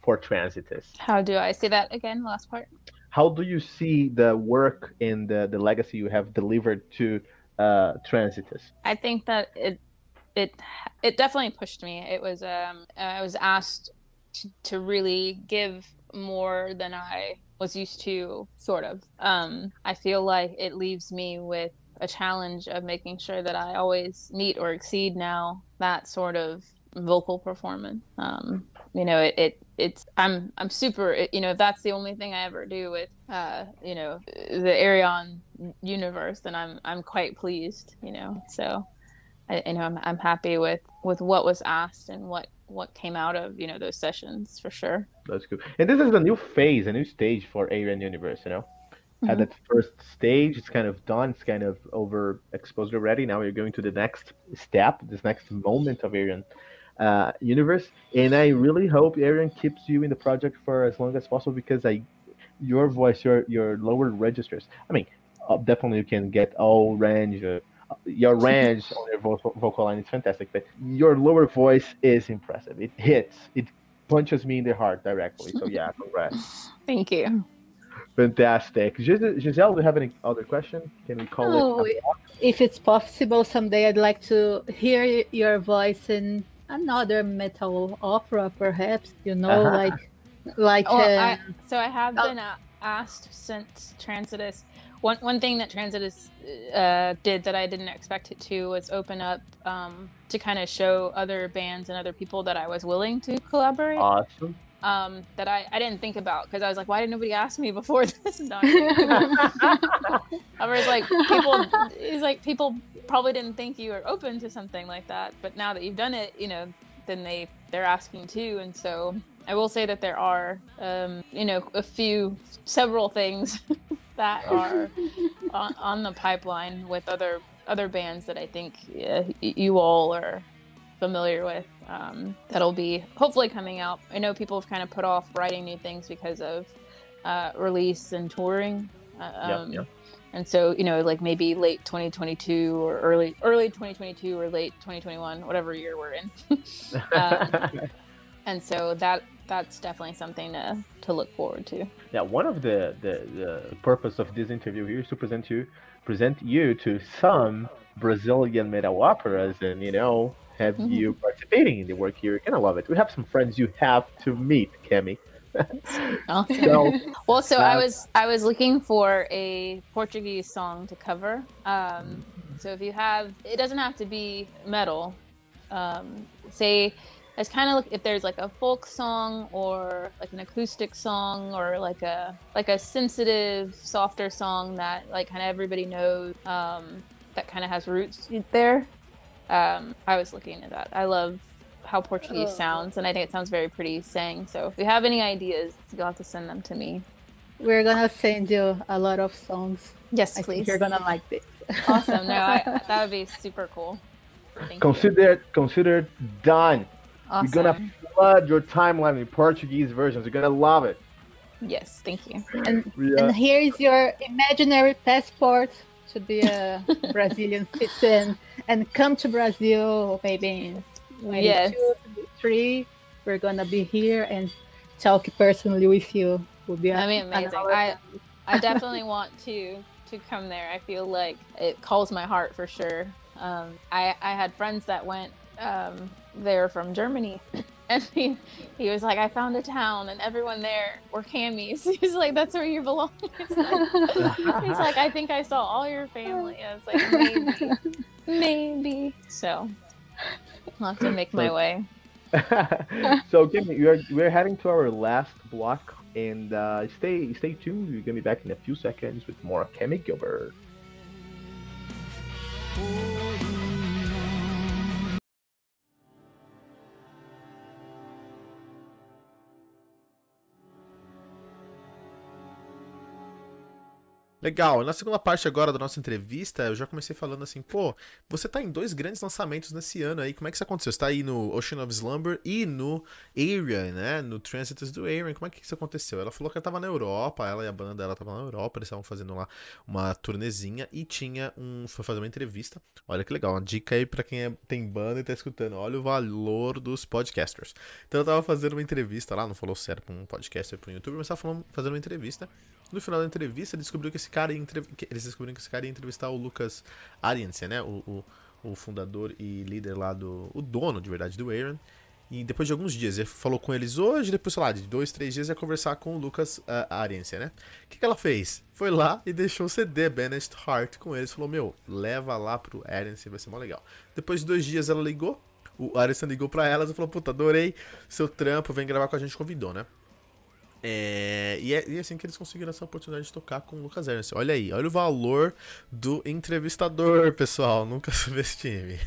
for Transitus? How do I say that again? Last part. How do you see the work and the, the legacy you have delivered to uh, Transitus? I think that it it it definitely pushed me. It was um I was asked to, to really give more than I was used to, sort of. Um, I feel like it leaves me with a challenge of making sure that I always meet or exceed now that sort of vocal performance. Um, you know, it, it it's I'm I'm super. You know, if that's the only thing I ever do with uh, you know the Ayreon universe, then I'm I'm quite pleased. You know, so I, you know I'm I'm happy with with what was asked and what what came out of you know those sessions for sure. That's good. And this is a new phase, a new stage for Ayreon Universe. You know, mm-hmm. at that first stage, it's kind of done. It's kind of overexposed already. Now we're going to the next step, this next moment of Ayreon uh, Universe. And I really hope Ayreon keeps you in the project for as long as possible because I, your voice, your your lower registers. I mean, uh, definitely you can get all range. Uh, your (laughs) range on your vocal, vocal line is fantastic, but your lower voice is impressive. It hits, it punches me in the heart directly. So yeah, (laughs) congrats. Thank you. Fantastic. Giselle, do you have any other question? Can we call oh, it? If it's possible, someday I'd like to hear your voice in another metal opera, perhaps. You know, uh-huh. like like. Oh, uh, I, so I have oh. been uh, asked since Transitus one one thing that Transitus uh, did that I didn't expect it to was open up um, to kind of show other bands and other people that I was willing to collaborate. Awesome. Um, that I, I didn't think about because I was like, why did nobody ask me before (laughs) this? I was (laughs) like, people, it's like people probably didn't think you were open to something like that, but now that you've done it, you know, then they they're asking too, and so I will say that there are, um, you know, a few, several things (laughs) that are on, on, the pipeline with other other bands that I think uh, you all are familiar with. Um, that'll be hopefully coming out. I know people have kind of put off writing new things because of uh, release and touring. Uh, um, yep, yep. And so, you know, like maybe late 2022 or early early 2022 or late 2021, whatever year we're in. (laughs) um, and so that that's definitely something to, to look forward to. Yeah, one of the, the, the purpose of this interview here is to present you present you to some Brazilian metal operas and you know have mm-hmm. you participating in the work here. You're gonna love it. We have some friends you have to meet, Cammie. awesome. (laughs) so, (laughs) well, so uh, I was I was looking for a Portuguese song to cover. Um, so if you have, it doesn't have to be metal. Um, say it's kind of like if there's like a folk song or like an acoustic song or like a like a sensitive softer song that like kind of everybody knows um, that kind of has roots there um, i was looking at that i love how portuguese oh. sounds and i think it sounds very pretty saying so if you have any ideas you'll have to send them to me we're gonna send you a lot of songs yes I please you're gonna like this awesome no I, (laughs) that would be super cool Thank consider you. consider done Awesome. You're gonna flood your timeline with Portuguese versions. You're gonna love it. Yes, thank you. And, yeah. and here is your imaginary passport to be a (laughs) Brazilian citizen and come to Brazil maybe in yes. two, three. We're gonna be here and talk personally with you. Will be I mean, amazing. I I definitely want to to come there. I feel like it calls my heart for sure. Um, I I had friends that went um, they're from Germany. (laughs) And he, he was like, I found a town and everyone there were camis. (laughs) He's like, that's where you belong. (laughs) He's like, he's like, I think I saw all your family. I was like, maybe, maybe. So I'll have to make my way. so Cammie, we're we're heading to our last block, and uh, stay stay tuned. We're gonna be back in a few seconds with more Cammie Gilbert. Legal. Na segunda parte agora da nossa entrevista, eu já comecei falando assim, pô, você tá em dois grandes lançamentos nesse ano aí. Como é que isso aconteceu? Você tá aí no Ocean of Slumber e no Area, né? No Transitus do Area. Como é que isso aconteceu? Ela falou que ela tava na Europa, ela e a banda dela tava na Europa, eles estavam fazendo lá uma turnezinha e tinha um. Foi fazer uma entrevista. Olha que legal, uma dica aí pra quem é, tem banda e tá escutando. Olha o valor dos podcasters. Então eu tava fazendo uma entrevista lá, não falou sério pra um podcaster, pra um youtuber, mas tava falando, fazendo uma entrevista. No final da entrevista, descobriu que esse cara ia eles descobriram que esse cara ia entrevistar o Lucas Ariense, né? O, o, o, fundador e líder lá do. O dono, de verdade, do Aaron. E depois de alguns dias, ele falou com eles hoje, depois, sei lá, de dois, três dias, ia conversar com o Lucas uh, né? O que, que ela fez? Foi lá e deixou o CD Banished Heart com eles. Falou, meu, leva lá pro Ariense, vai ser mó legal. Depois de dois dias, ela ligou. O Ariense ligou pra elas e falou, puta, adorei seu trampo, vem gravar com a gente, convidou, né? É, e, é, e é assim que eles conseguiram essa oportunidade de tocar com o Lucas Ernst. Olha aí, olha o valor do entrevistador, pessoal. Nunca (laughs) subestime.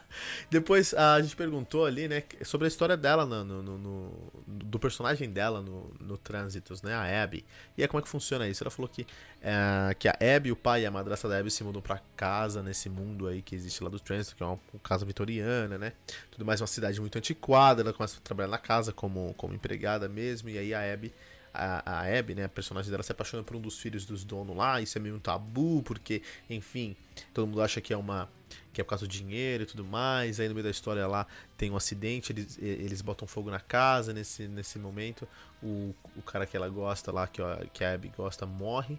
(laughs) Depois a gente perguntou ali, né, sobre a história dela, no, no, no do personagem dela no, no Trânsitos, né, a Abby. E é como é que funciona isso. Ela falou que, é, que a Abby, o pai e a madrasta da Abby se mudam pra casa nesse mundo aí que existe lá do Trânsito, que é uma casa vitoriana, né. Tudo mais uma cidade muito antiquada. Ela começa a trabalhar na casa como, como empregada mesmo. E aí a Abby a, a Abby, né, a personagem dela, se apaixona por um dos filhos dos donos lá, isso é meio um tabu, porque, enfim, todo mundo acha que é uma. Que é por causa do dinheiro e tudo mais. Aí no meio da história lá tem um acidente, eles, eles botam fogo na casa nesse, nesse momento. O, o cara que ela gosta lá, que, ó, que a Abby gosta, morre.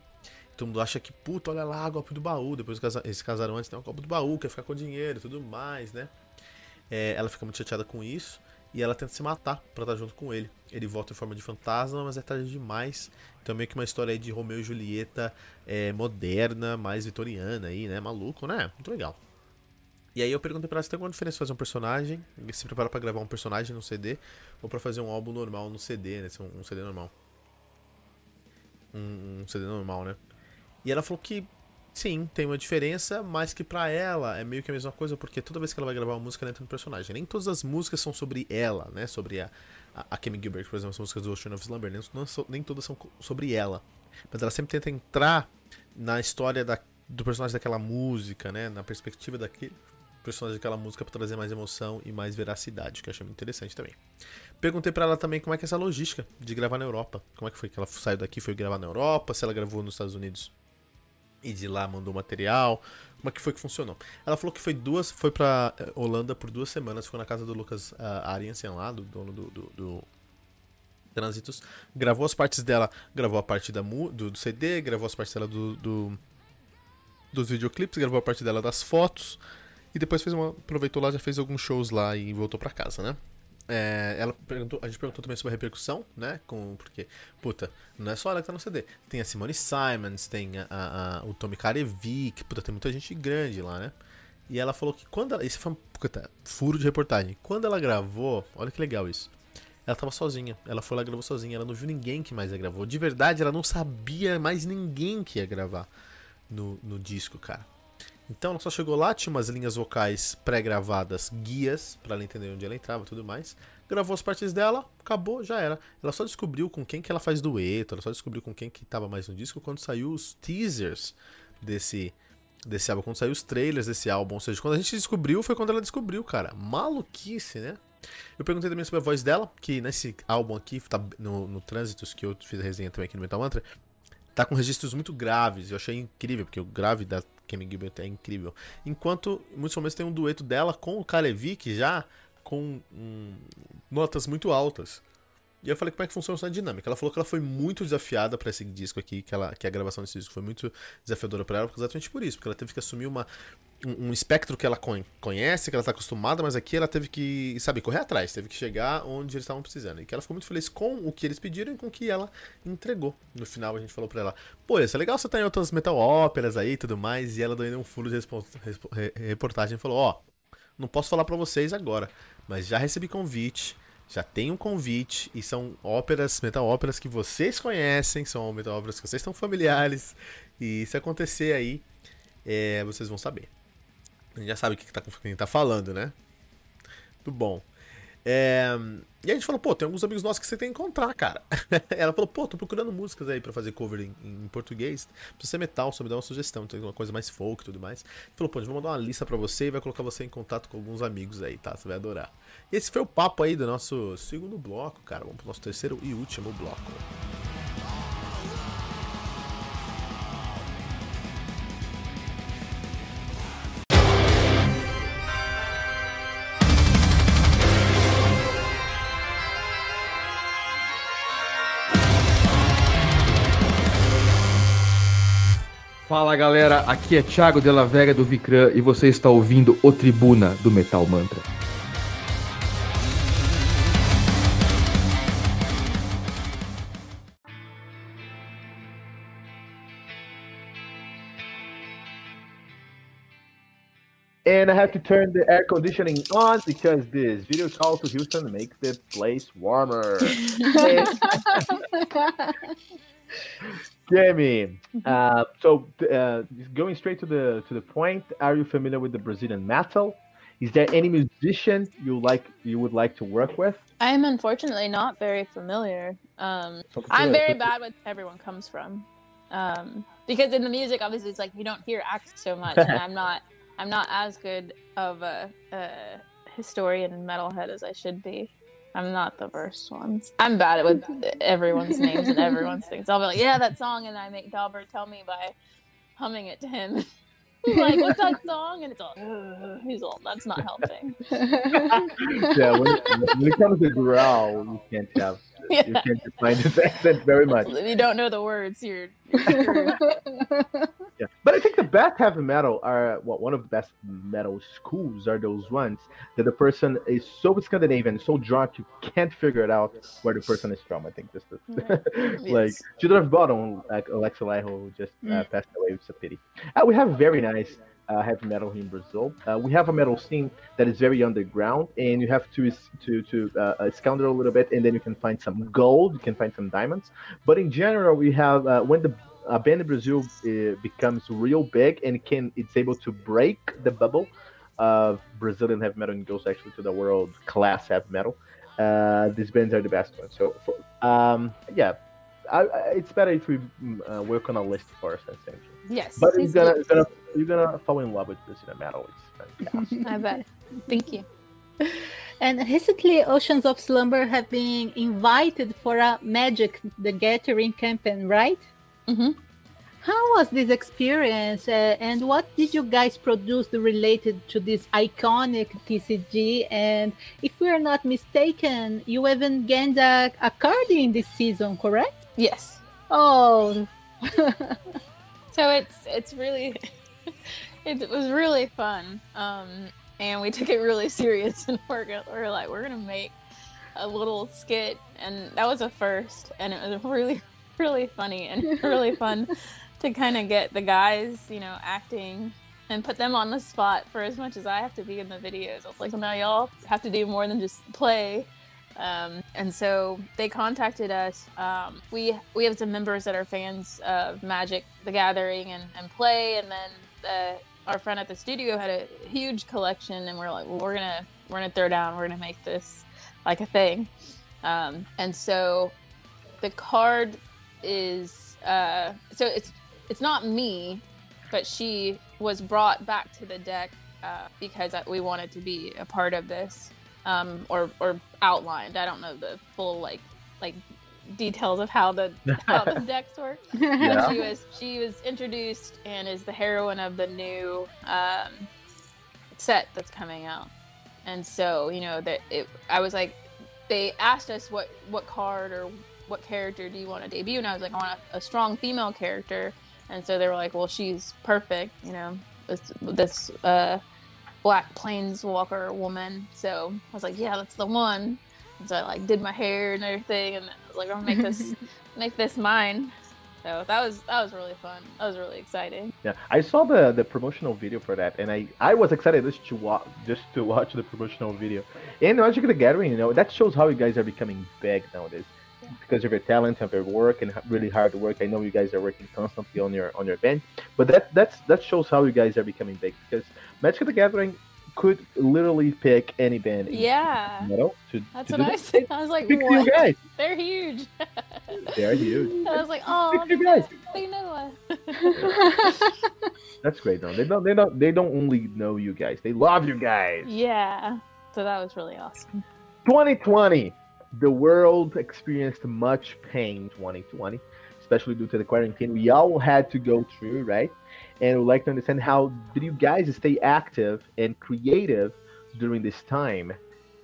Todo mundo acha que, puta, olha lá, golpe do baú. Depois eles casaram antes, tem um golpe do baú, quer ficar com dinheiro e tudo mais, né? É, ela fica muito chateada com isso. E ela tenta se matar para estar junto com ele. Ele volta em forma de fantasma, mas é tarde demais. Então meio que uma história aí de Romeu e Julieta é, moderna, mais vitoriana aí, né? Maluco, né? Muito legal. E aí eu perguntei pra ela se tem alguma diferença fazer um personagem, se prepara para gravar um personagem no CD, ou para fazer um álbum normal no CD, né? Um, um CD normal. Um, um CD normal, né? E ela falou que Sim, tem uma diferença, mas que para ela é meio que a mesma coisa, porque toda vez que ela vai gravar uma música, ela entra no personagem. Nem todas as músicas são sobre ela, né? Sobre a, a, a Gilbert, por exemplo, as músicas do Ocean of Slumber, nem, não, nem todas são sobre ela. Mas ela sempre tenta entrar na história da, do personagem daquela música, né? Na perspectiva daquele personagem daquela música para trazer mais emoção e mais veracidade, que eu achei muito interessante também. Perguntei para ela também como é que é essa logística de gravar na Europa. Como é que foi que ela saiu daqui, foi gravar na Europa, se ela gravou nos Estados Unidos e de lá mandou material. Como é que foi que funcionou? Ela falou que foi duas, foi pra eh, Holanda por duas semanas, ficou na casa do Lucas uh, Ariensen lá, do dono do, do, do Trânsitos. Gravou as partes dela, gravou a parte da, do, do CD, gravou as partes dela do, do, dos videoclipes, gravou a parte dela das fotos. E depois fez uma. Aproveitou lá, já fez alguns shows lá e voltou para casa, né? É, ela perguntou, a gente perguntou também sobre a repercussão, né? Com, porque, puta, não é só ela que tá no CD. Tem a Simone Simons, tem a, a, a o Tommy Karevic, puta, tem muita gente grande lá, né? E ela falou que quando ela. Isso foi um puta, furo de reportagem. Quando ela gravou, olha que legal isso. Ela tava sozinha. Ela foi lá gravou sozinha. Ela não viu ninguém que mais gravou. De verdade, ela não sabia mais ninguém que ia gravar no, no disco, cara. Então ela só chegou lá, tinha umas linhas vocais pré-gravadas, guias, para ela entender onde ela entrava e tudo mais. Gravou as partes dela, acabou, já era. Ela só descobriu com quem que ela faz dueto, ela só descobriu com quem que tava mais no disco quando saiu os teasers desse desse álbum, quando saiu os trailers desse álbum. Ou seja, quando a gente descobriu, foi quando ela descobriu, cara. Maluquice, né? Eu perguntei também sobre a voz dela, que nesse álbum aqui, tá no, no Trânsitos, que eu fiz a resenha também aqui no Metal Mantra, tá com registros muito graves. Eu achei incrível, porque o grave da Kemi Gilbert é incrível. Enquanto, muitos momentos, tem um dueto dela com o Kalevik já com hum, notas muito altas. E eu falei como é que funciona essa dinâmica. Ela falou que ela foi muito desafiada para esse disco aqui, que, ela, que a gravação desse disco foi muito desafiadora para ela, exatamente por isso, porque ela teve que assumir uma, um, espectro que ela conhece, que ela está acostumada, mas aqui ela teve que, sabe, correr atrás, teve que chegar onde eles estavam precisando. E que ela ficou muito feliz com o que eles pediram e com o que ela entregou. No final a gente falou para ela: pô, isso é legal você tá em outras metal óperas aí e tudo mais. E ela deu um furo de reportagem e falou: ó, oh, não posso falar para vocês agora, mas já recebi convite já tem um convite e são óperas, metal óperas que vocês conhecem, são metal óperas que vocês estão familiares. E se acontecer aí, é, vocês vão saber. A gente já sabe o que, que, tá, quem tá falando, né? Tudo bom. É, e a gente falou, pô, tem alguns amigos nossos que você tem que encontrar, cara. (laughs) Ela falou, pô, tô procurando músicas aí para fazer cover em, em, português. Precisa ser metal, só me dá uma sugestão, tem uma coisa mais folk e tudo mais. Falou, pô, a gente vai mandar uma lista para você e vai colocar você em contato com alguns amigos aí, tá? Você vai adorar. E esse foi o papo aí do nosso segundo bloco, cara. Vamos pro nosso terceiro e último bloco. Fala galera, aqui é Thiago Della Vega do Vicran e você está ouvindo o Tribuna do Metal Mantra. And I have to turn the air conditioning on because this video call to Houston makes the place warmer. (laughs) (laughs) Cammie, uh, so uh, going straight to the to the point, are you familiar with the Brazilian metal? Is there any musician you like you would like to work with? I'm unfortunately not very familiar. Um, I'm very bad with everyone comes from, um, because in the music, obviously, it's like you don't hear acts so much, and I'm not I'm not as good of a, a historian metalhead as I should be. I'm not the first ones. I'm bad at with everyone's names and everyone's things. I'll be like, yeah, that song, and I make Dobber tell me by humming it to him. (laughs) like, what's that song? And it's all, he's all, that's not helping. (laughs) yeah, when, when it comes to growl, you can't have yeah. you can't define his accent very much. If you don't know the words, you're, you're (laughs) yeah, but I think the best heavy metal are well, one of the best metal schools are those ones that the person is so Scandinavian, so drunk you can't figure it out where the person is from. I think just the, (laughs) like yes. Children of Bodom, like Alexi Laiho just uh, mm. passed away. It's a pity. Uh, we have very nice uh, heavy metal here in Brazil. Uh, we have a metal scene that is very underground, and you have to to to uh, uh scoundrel a little bit, and then you can find some gold, you can find some diamonds. But in general, we have uh, when the a band in Brazil uh, becomes real big and can it's able to break the bubble of Brazilian heavy metal and goes actually to the world class heavy metal. these bands are the best ones. So, for, um, yeah, I, I, it's better if we mm, work on a list first, essentially. Yes. But you're gonna, you're gonna, you're gonna fall in love with Brazilian metal. It's fantastic. I bet. Thank you. (laughs) And recently, Oceans of Slumber have been invited for a Magic the Gathering campaign, right? Mm-hmm. How was this experience, uh, and what did you guys produce related to this iconic TCG? And if we are not mistaken, you even gained a, a card in this season, correct? Yes. Oh. so it's it's really (laughs) it was really fun um and we took it really serious (laughs) and we're, we're like we're gonna make a little skit and that was a first and it was (laughs) really really funny and really fun to kind of get the guys you know acting and put them on the spot for as much as i have to be in the videos i was like well now y'all have to do more than just play um, and so they contacted us. Um, we we have some members that are fans of Magic: The Gathering and, and play, and then the, our friend at the studio had a huge collection, and we're like, well, we're gonna we're gonna throw down, we're gonna make this like a thing. Um, and so the card is uh, so it's it's not me, but she was brought back to the deck uh, because we wanted to be a part of this um, or or outlined. I don't know the full like like details of how the how the (laughs) decks work. Yeah. She was she was introduced and is the heroine of the new um, set that's coming out. And so you know that it, I was like, they asked us what what card or what character do you want to debut, and I was like, I want a, a strong female character. And so they were like, well, she's perfect, you know, this this uh, black planeswalker woman. So I was like, yeah, that's the one. And so I like did my hair and everything, and I was like, I'm gonna make this (laughs) make this mine. So that was that was really fun. That was really exciting. Yeah, I saw the the promotional video for that, and I I was excited just to watch just to watch the promotional video. And Magic the Gathering, you know, that shows how you guys are becoming big nowadays because of your talent and your work and really hard work. I know you guys are working constantly on your on your band, but that that's that shows how you guys are becoming big because Magic the Gathering could literally pick any band. Yeah. Know, to, That's to what I said. I was like, what? Guys. They're huge. (laughs) They're huge. I was like, oh, you guys. they know us. That's great though. They don't. They don't. They don't only know you guys. They love you guys. Yeah. So that was really awesome. 2020 the world experienced much pain 2020, especially due to the quarantine we all had to go through, right? And we'd like to understand how did you guys stay active and creative during this time?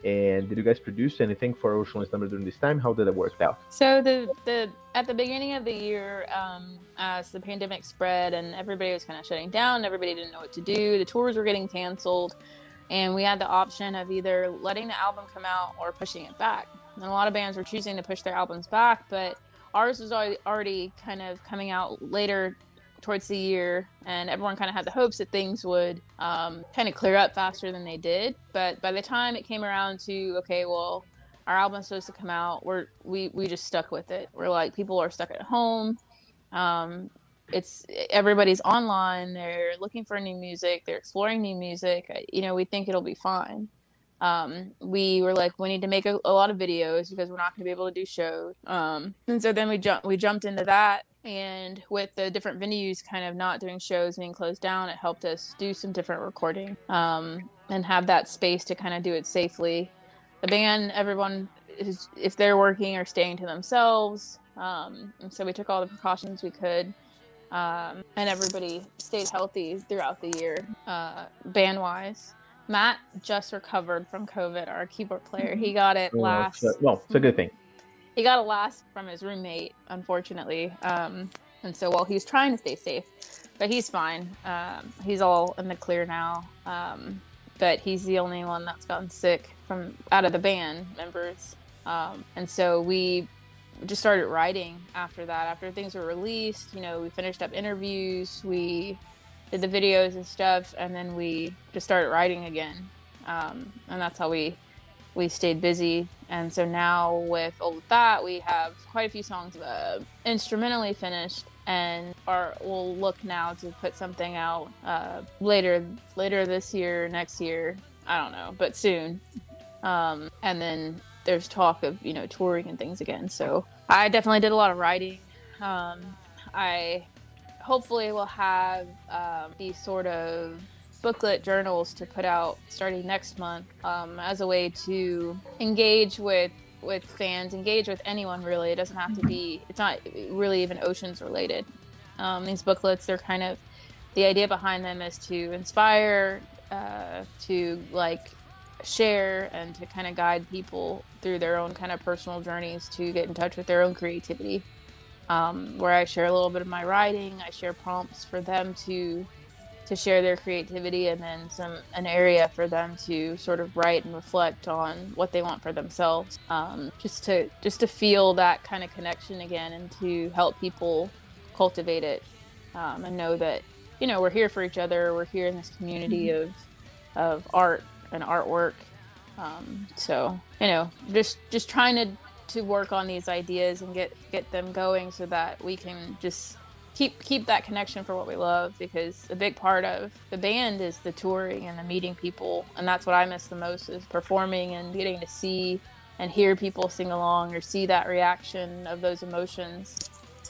And did you guys produce anything for Oceans of Slumber during this time? How did it work out? So the the at the beginning of the year, um, as the pandemic spread and everybody was kind of shutting down, everybody didn't know what to do. The tours were getting canceled, and we had the option of either letting the album come out or pushing it back. And a lot of bands were choosing to push their albums back, but ours was already kind of coming out later towards the year, and everyone kind of had the hopes that things would um, kind of clear up faster than they did. But by the time it came around to okay, well, our album's supposed to come out, we're we we just stuck with it. We're like people are stuck at home. Um, it's everybody's online. They're looking for new music. They're exploring new music. You know, we think it'll be fine. Um, we were like, we need to make a, a lot of videos because we're not going to be able to do shows. Um, and so then we jumped we jumped into that and with the different venues kind of not doing shows being closed down it helped us do some different recording um, and have that space to kind of do it safely. The band everyone is if they're working or staying to themselves um, and so we took all the precautions we could um, and everybody stayed healthy throughout the year uh, band wise matt just recovered from covid our keyboard player. He got it oh, last well it's a good thing he got a last from his roommate, unfortunately. Um, and so while he's trying to stay safe, but he's fine. Um, he's all in the clear now. Um, but he's the only one that's gotten sick from out of the band members. Um, and so we just started writing after that. After things were released, you know, we finished up interviews, we did the videos and stuff, and then we just started writing again. Um, and that's how we we stayed busy. And so now with all of that, we have quite a few songs uh, instrumentally finished, and are we'll look now to put something out uh, later later this year, next year. I don't know, but soon. Um, and then there's talk of you know touring and things again. So I definitely did a lot of writing. Um, I hopefully will have um, sort of booklet journals to put out starting next month um, as a way to engage with with fans, engage with anyone really. It doesn't have to be. It's not really even oceans related. Um, these booklets, they're kind of the idea behind them is to inspire, uh, to like share, and to kind of guide people through their own kind of personal journeys to get in touch with their own creativity. Um, where I share a little bit of my writing, I share prompts for them to to share their creativity and then some an area for them to sort of write and reflect on what they want for themselves. Um, just to just to feel that kind of connection again and to help people cultivate it um, and know that you know we're here for each other. We're here in this community mm-hmm. of of art and artwork. Um, so you know just just trying to to work on these ideas and get get them going so that we can just keep keep that connection for what we love because a big part of the band is the touring and the meeting people and that's what I miss the most is performing and getting to see and hear people sing along or see that reaction of those emotions.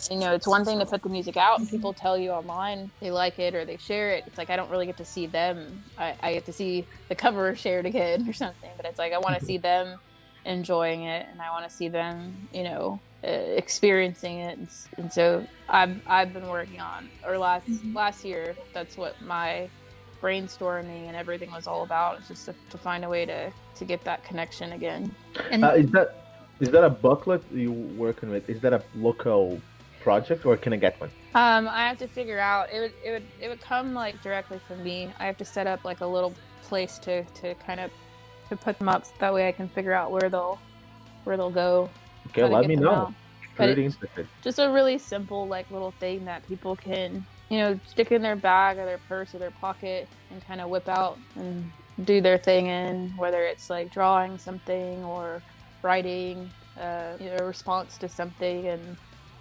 You know, it's one thing to put the music out and people tell you online they like it or they share it. It's like I don't really get to see them. I, I get to see the cover shared again (laughs) or something, but it's like I want to see them enjoying it and I want to see them, you know, experiencing it, and, and, so I've I've been working on or last mm-hmm. last year. That's what my brainstorming and everything was all about. It's just to, to find a way to to get that connection again. And uh, is that is that a booklet you working with? Is that a local project or can I get one? Um, I have to figure out. It would it would it would come like directly from me. I have to set up like a little place to to kind of to put them up. So that way I can figure out where they'll where they'll go Okay, let me know. Pretty interested. Just a really simple, like little thing that people can, you know, stick in their bag or their purse or their pocket and kind of whip out and do their thing in, whether it's like drawing something or writing uh, you know, a response to something and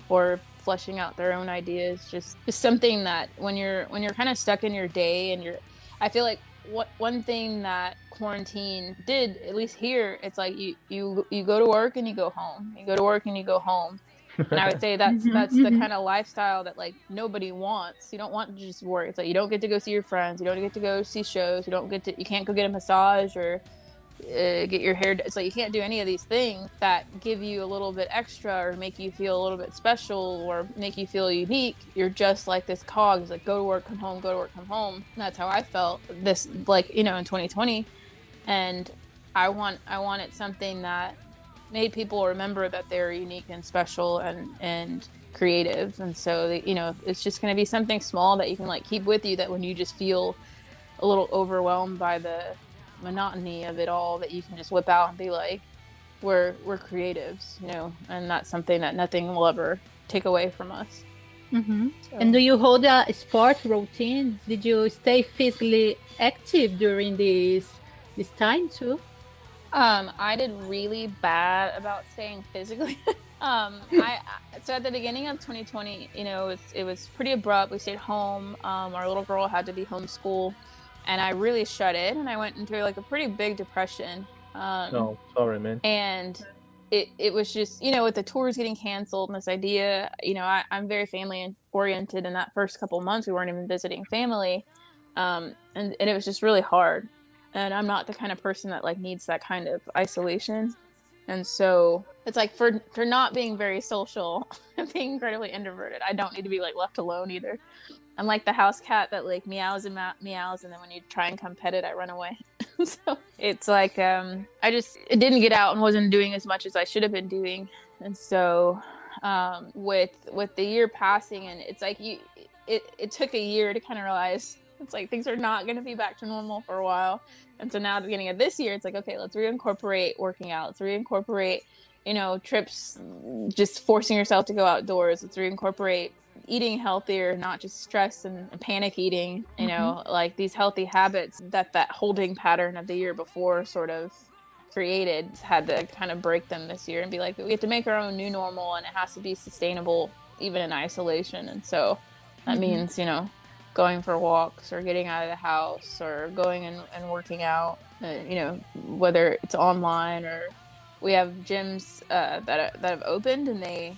or fleshing out their own ideas. Just just something that when you're when you're kind of stuck in your day and you're, I feel like what one thing that quarantine did at least here it's like you you you go to work and you go home. You go to work and you go home. And i would say that's mm-hmm, that's the mm-hmm. kind of lifestyle that like nobody wants. You don't want to just work. It's like you don't get to go see your friends. You don't get to go see shows. You don't get to you can't go get a massage or uh, get your hair. It's like you can't do any of these things that give you a little bit extra or make you feel a little bit special or make you feel unique. You're just like this cog. It's like go to work, come home, go to work, come home. And that's how I felt this, like you know, in 2020, and I want I wanted something that made people remember that they're unique and special and and creative and so you know it's just going to be something small that you can like keep with you that when you just feel a little overwhelmed by the monotony of it all that you can just whip out and be like we're we're creatives you know and that's something that nothing will ever take away from us. Mm-hmm. so. and do you hold a sport routine? Did you stay physically active during this this time too? Um i did really bad about staying physically. (laughs) Um i so at the beginning of 2020 you know it was, it was pretty abrupt. We stayed home. Um our little girl had to be homeschooled and I really shut in and I went into like a pretty big depression. Um, oh, sorry, man. And it, it was just, you know, with the tours getting canceled and this idea, you know, I, am very family oriented. In that first couple months, we weren't even visiting family. Um, and, and it was just really hard. And I'm not the kind of person that like needs that kind of isolation. And so it's like for for not being very social and (laughs) being incredibly introverted, I don't need to be like left alone either. I'm like the house cat that like meows and meows, and then when you try and come pet it, I run away. (laughs) so it's like um, I just it didn't get out and wasn't doing as much as I should have been doing, and so um, with with the year passing, and it's like you it it took a year to kind of realize it's like things are not going to be back to normal for a while, and so now at the beginning of this year, it's like okay, let's reincorporate working out, let's reincorporate you know trips, just forcing yourself to go outdoors, let's reincorporate eating healthier, not just stress and panic eating, you know, mm-hmm. like these healthy habits that that holding pattern of the year before sort of created had to kind of break them this year and be like we have to make our own new normal and it has to be sustainable even in isolation and so that mm-hmm. means you know going for walks or getting out of the house or going and, and working out uh, you know whether it's online or we have gyms uh, that, that have opened and they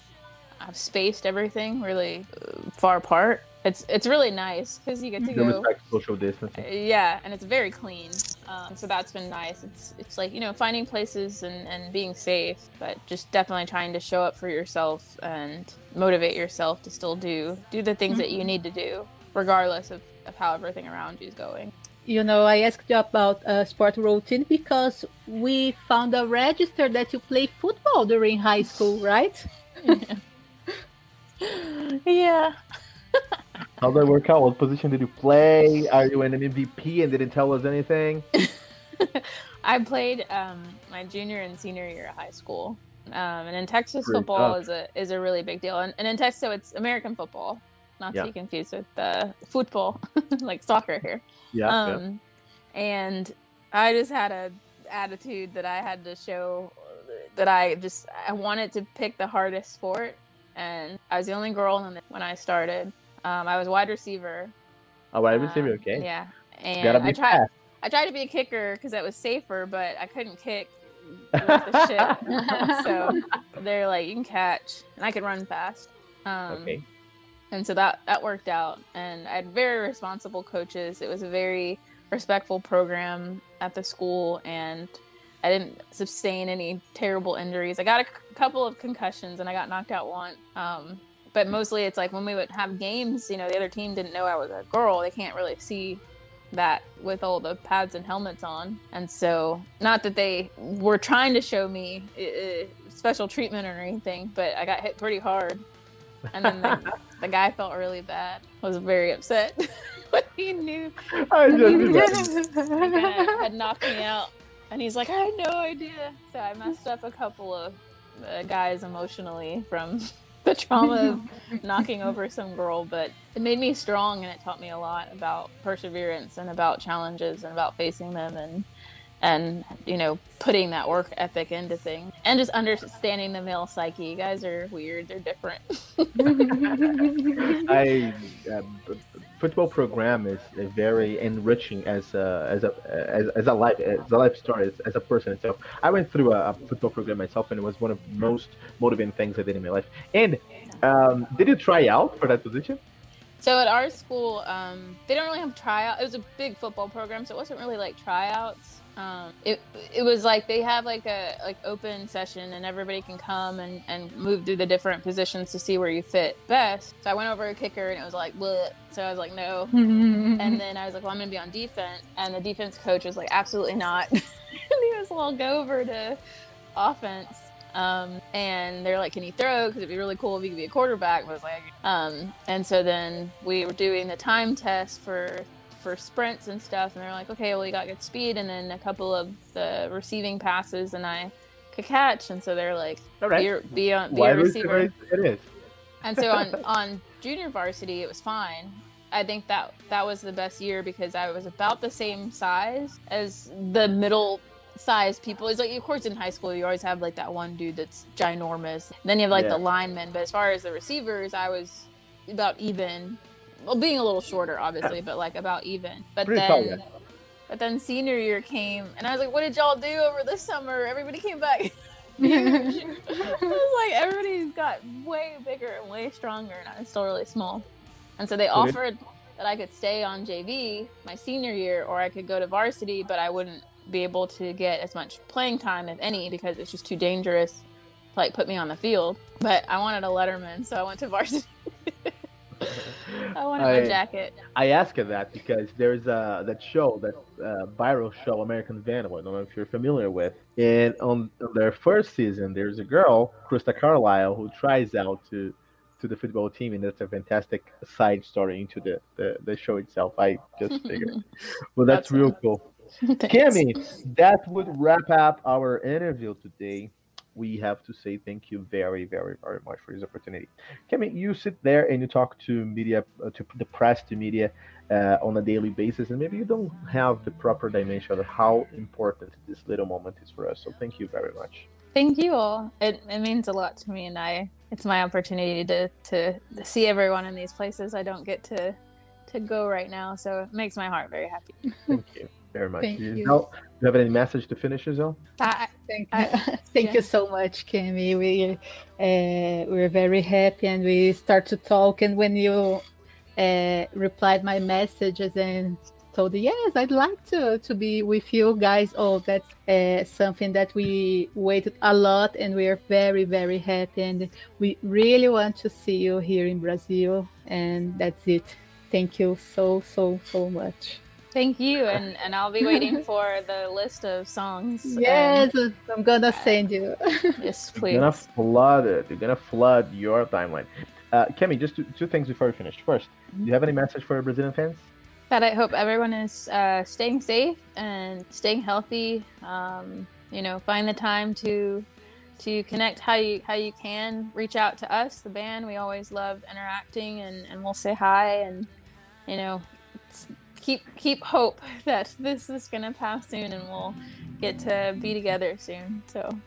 I've spaced everything really uh, far apart. It's it's really nice because you get to go. social distancing. Uh, yeah, and it's very clean. Um, so that's been nice. It's it's like you know finding places and, and being safe, but just definitely trying to show up for yourself and motivate yourself to still do do the things mm-hmm. that you mm-hmm. need to do, regardless of, of how everything around you is going. You know, I asked you about uh, sport routine because we found a register that you play football during high school, right? (laughs) yeah. (laughs) yeah. How did that work out? What position did you play? Are you an MVP and didn't tell us anything? (laughs) I played um, my junior and senior year of high school. Um, and in Texas, Pretty football tough. is a is a really big deal. And, and in Texas, so it's American football, not yeah. to be confused with uh, football, (laughs) like soccer here. Yeah, um, yeah. And I just had a attitude that I had to show that I just I wanted to pick the hardest sport and I was the only girl in the, when I started. Um, I was wide receiver. Oh, wide receiver, um, okay. Yeah, and Gotta be I tried. Fast. I tried to be a kicker because that was safer, but I couldn't kick the shit. (laughs) so they're like, you can catch, and I could run fast. Um, okay. And so that that worked out, and I had very responsible coaches. It was a very respectful program at the school, and I didn't sustain any terrible injuries. I got a c- couple of concussions and I got knocked out once. Um, but mostly it's like when we would have games, you know, the other team didn't know I was a girl. They can't really see that with all the pads and helmets on. And so, not that they were trying to show me uh, special treatment or anything, but I got hit pretty hard. And then the, (laughs) the guy felt really bad, was very upset when (laughs) he knew. I just (laughs) he had knocked me out and he's like, I had no idea. So I messed up a couple of uh, guys emotionally from (laughs) the trauma of (laughs) knocking over some girl, but it made me strong and it taught me a lot about perseverance and about challenges and about facing them and and you know putting that work ethic into things and just understanding the male psyche. You guys are weird. They're different. (laughs) I uh, football program is very enriching as a as a as, as a life as a life story as, as a person itself. I went through a, a, football program myself and it was one of the most motivating things i did in my life. And um, did you try out for that position? So at our school um, they don't really have tryout it was a big football program so it wasn't really like tryouts um, it it was like they have like a like open session and everybody can come and, and move through the different positions to see where you fit best. So I went over a kicker and it was like, Bleh. so I was like, no. (laughs) and then I was like, well, I'm gonna be on defense, and the defense coach was like, absolutely not. (laughs) and he was all go over to offense. Um, and they're like, "Can you throw? Because it'd be really cool if you could be a quarterback." I was like, um, and so then we were doing the time test for for sprints and stuff, and they're like, "Okay, well, you got good speed, and then a couple of the receiving passes, and I could catch." And so they're like, All right. "Be, a- be, a, be a receiver." it is. And so on (laughs) on junior varsity, it was fine. I think that that was the best year because I was about the same size as the middle size people. It's like, of course, in high school, you always have like that one dude that's ginormous. Then you have like Yeah. the linemen. But as far as the receivers, I was about even. Well, being a little shorter, obviously, but like about even. But Pretty tall, then, yeah. but then senior year came, and I was like, "What did y'all do over the summer?" Everybody came back. (laughs) (laughs) I was like, everybody's got way bigger and way stronger, and I'm still really small. And so they Okay. offered that I could stay on JV my senior year, or I could go to varsity, but I wouldn't be able to get as much playing time, if any, because it's just too dangerous to like put me on the field. But I wanted a Letterman, so I went to (laughs) varsity. (laughs) I wanted I- jacket. I ask her that because there's uh, that show, that uh, viral show, American Vandal. I don't know if you're familiar with. And on, on their first season, there's a girl, Krista Carlisle, who tries out to to the football team, and that's a fantastic side story into the, the, the show itself. I just (laughs) figured. well, that's, That's real cool. (laughs) Thanks. Cammie, that would wrap up our interview today. We have to say thank you very, very, very much for this opportunity. Cammie, you sit there and you talk to media, uh, to the press, to media uh, on a daily basis, and maybe you don't have the proper dimension of how important this little moment is for us. So thank you very much. Thank you all. It, it means a lot to me, and I it's my opportunity to, to to see everyone in these places I don't get to to go right now. So it makes my heart very happy. Thank you very much. Thank you. Giselle, do you have any message to finish, Giselle? I, Thank, I- (laughs) thank yeah. you so much, Kimmy. We uh, we're very happy, and we start to talk. And when you uh, replied my messages and told yes, I'd like to to be with you guys. Oh, that's uh, something that we waited a lot, and we are very very happy, and we really want to see you here in Brazil. And that's it. Thank you so so so much. Thank you, (laughs) and and I'll be waiting for the list of songs. and- Yes, I'm gonna send you. (laughs) yes, You're please. gonna flood it. You're gonna flood your timeline. Uh, Cammie, just two, two things before we finish. First, do you have any message for Brazilian fans? That I hope everyone is uh, staying safe and staying healthy. Um, you know, find the time to to connect how you how you can. Reach out to us, the band. We always love interacting, and, and we'll say hi. And you know, it's- keep keep hope (laughs) that this is gonna pass soon, and we'll get to be together soon. So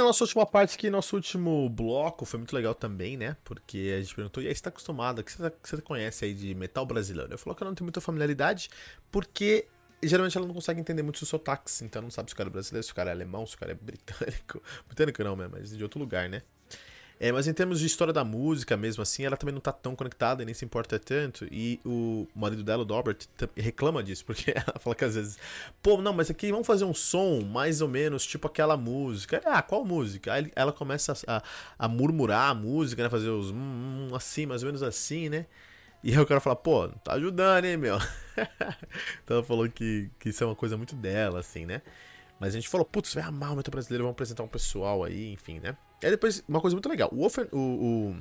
E na nossa última parte aqui, nosso último bloco, foi muito legal também, né? Porque a gente perguntou, e aí, você tá acostumado, o que você, tá- conhece aí de metal brasileiro? Eu falou que ela não tem muita familiaridade, porque geralmente ela não consegue entender muito os sotaques, então não sabe se o cara é brasileiro, se o cara é alemão, se o cara é britânico. (laughs) Britânico não, né? Mas de outro lugar, né? É, mas em termos de história da música mesmo, assim, ela também não tá tão conectada e nem se importa tanto. E o marido dela, o tam- reclama disso, porque (laughs) ela fala que às vezes, pô, não, mas aqui vamos fazer um som mais ou menos tipo aquela música. Ah, qual música? Aí ela começa a, a, murmurar a música, né? Fazer os hum, hum, assim, mais ou menos assim, né? E aí o cara fala, pô, tá ajudando, hein, meu? (laughs) então ela falou que, que isso é uma coisa muito dela, assim, né? Mas a gente falou, putz, vai amar o metal brasileiro, vamos apresentar um pessoal aí, enfim, né? E aí depois, uma coisa muito legal, o, Ofen- o,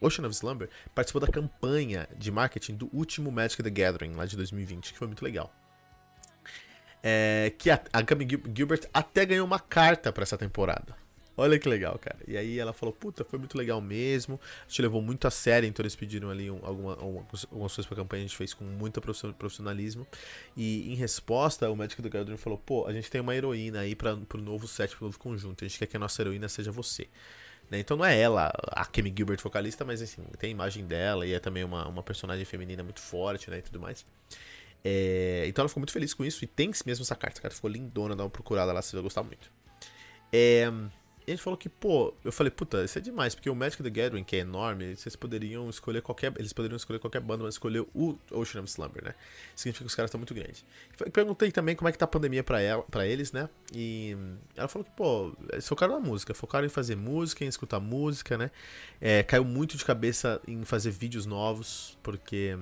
o Ocean of Slumber participou da campanha de marketing do último Magic the Gathering, lá de 2020, que foi muito legal. É, que a, a Gilbert até ganhou uma carta pra essa temporada. Olha que legal, cara. E aí ela falou, puta, foi muito legal mesmo. A gente levou muito a sério, então eles pediram ali um, alguma, algumas coisas pra campanha, a gente fez com muito profission- profissionalismo. E em resposta, o Magic do Gathering falou, pô, a gente tem uma heroína aí pra, pro novo set, pro novo conjunto. A gente quer que a nossa heroína seja você. Né? Então não é ela, a Kemi Gilbert vocalista, mas assim, tem a imagem dela e é também uma, uma personagem feminina muito forte, né, e tudo mais. É, então ela ficou muito feliz com isso e tem mesmo essa carta. A carta ficou lindona, dá uma procurada lá, você vai gostar muito. É, ele falou que, pô, eu falei, puta, isso é demais, porque o Magic the Gathering, que é enorme, vocês poderiam escolher qualquer. Eles poderiam escolher qualquer banda, mas escolher o Ocean of Slumber, né? Significa que os caras estão muito grandes. Perguntei também como é que tá a pandemia pra, ela, pra eles, né? E ela falou que, pô, eles focaram na música, focaram em fazer música, em escutar música, né? É, caiu muito de cabeça em fazer vídeos novos, porque.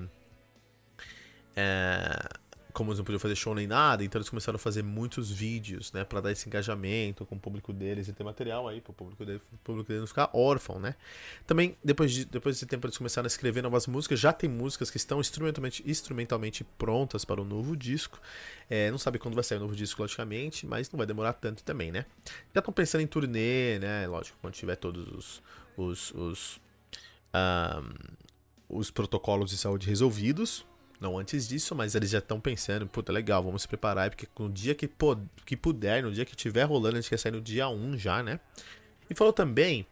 É, como eles não podiam fazer show nem nada, então eles começaram a fazer muitos vídeos, né, para dar esse engajamento com o público deles e ter material aí para o público dele, público dele não ficar órfão, né? Também depois de depois desse tempo eles começaram a escrever novas músicas, já tem músicas que estão instrumentalmente instrumentalmente prontas para o novo disco. É, não sabe quando vai sair o novo disco, logicamente, mas não vai demorar tanto também, né? Já estão pensando em turnê, né? Lógico, quando tiver todos os os, os, um, os protocolos de saúde resolvidos, não antes disso, mas eles já estão pensando, puta, legal, vamos se preparar, porque no dia que, que puder, no dia que tiver rolando, a gente quer sair no dia 1 já, né? E falou também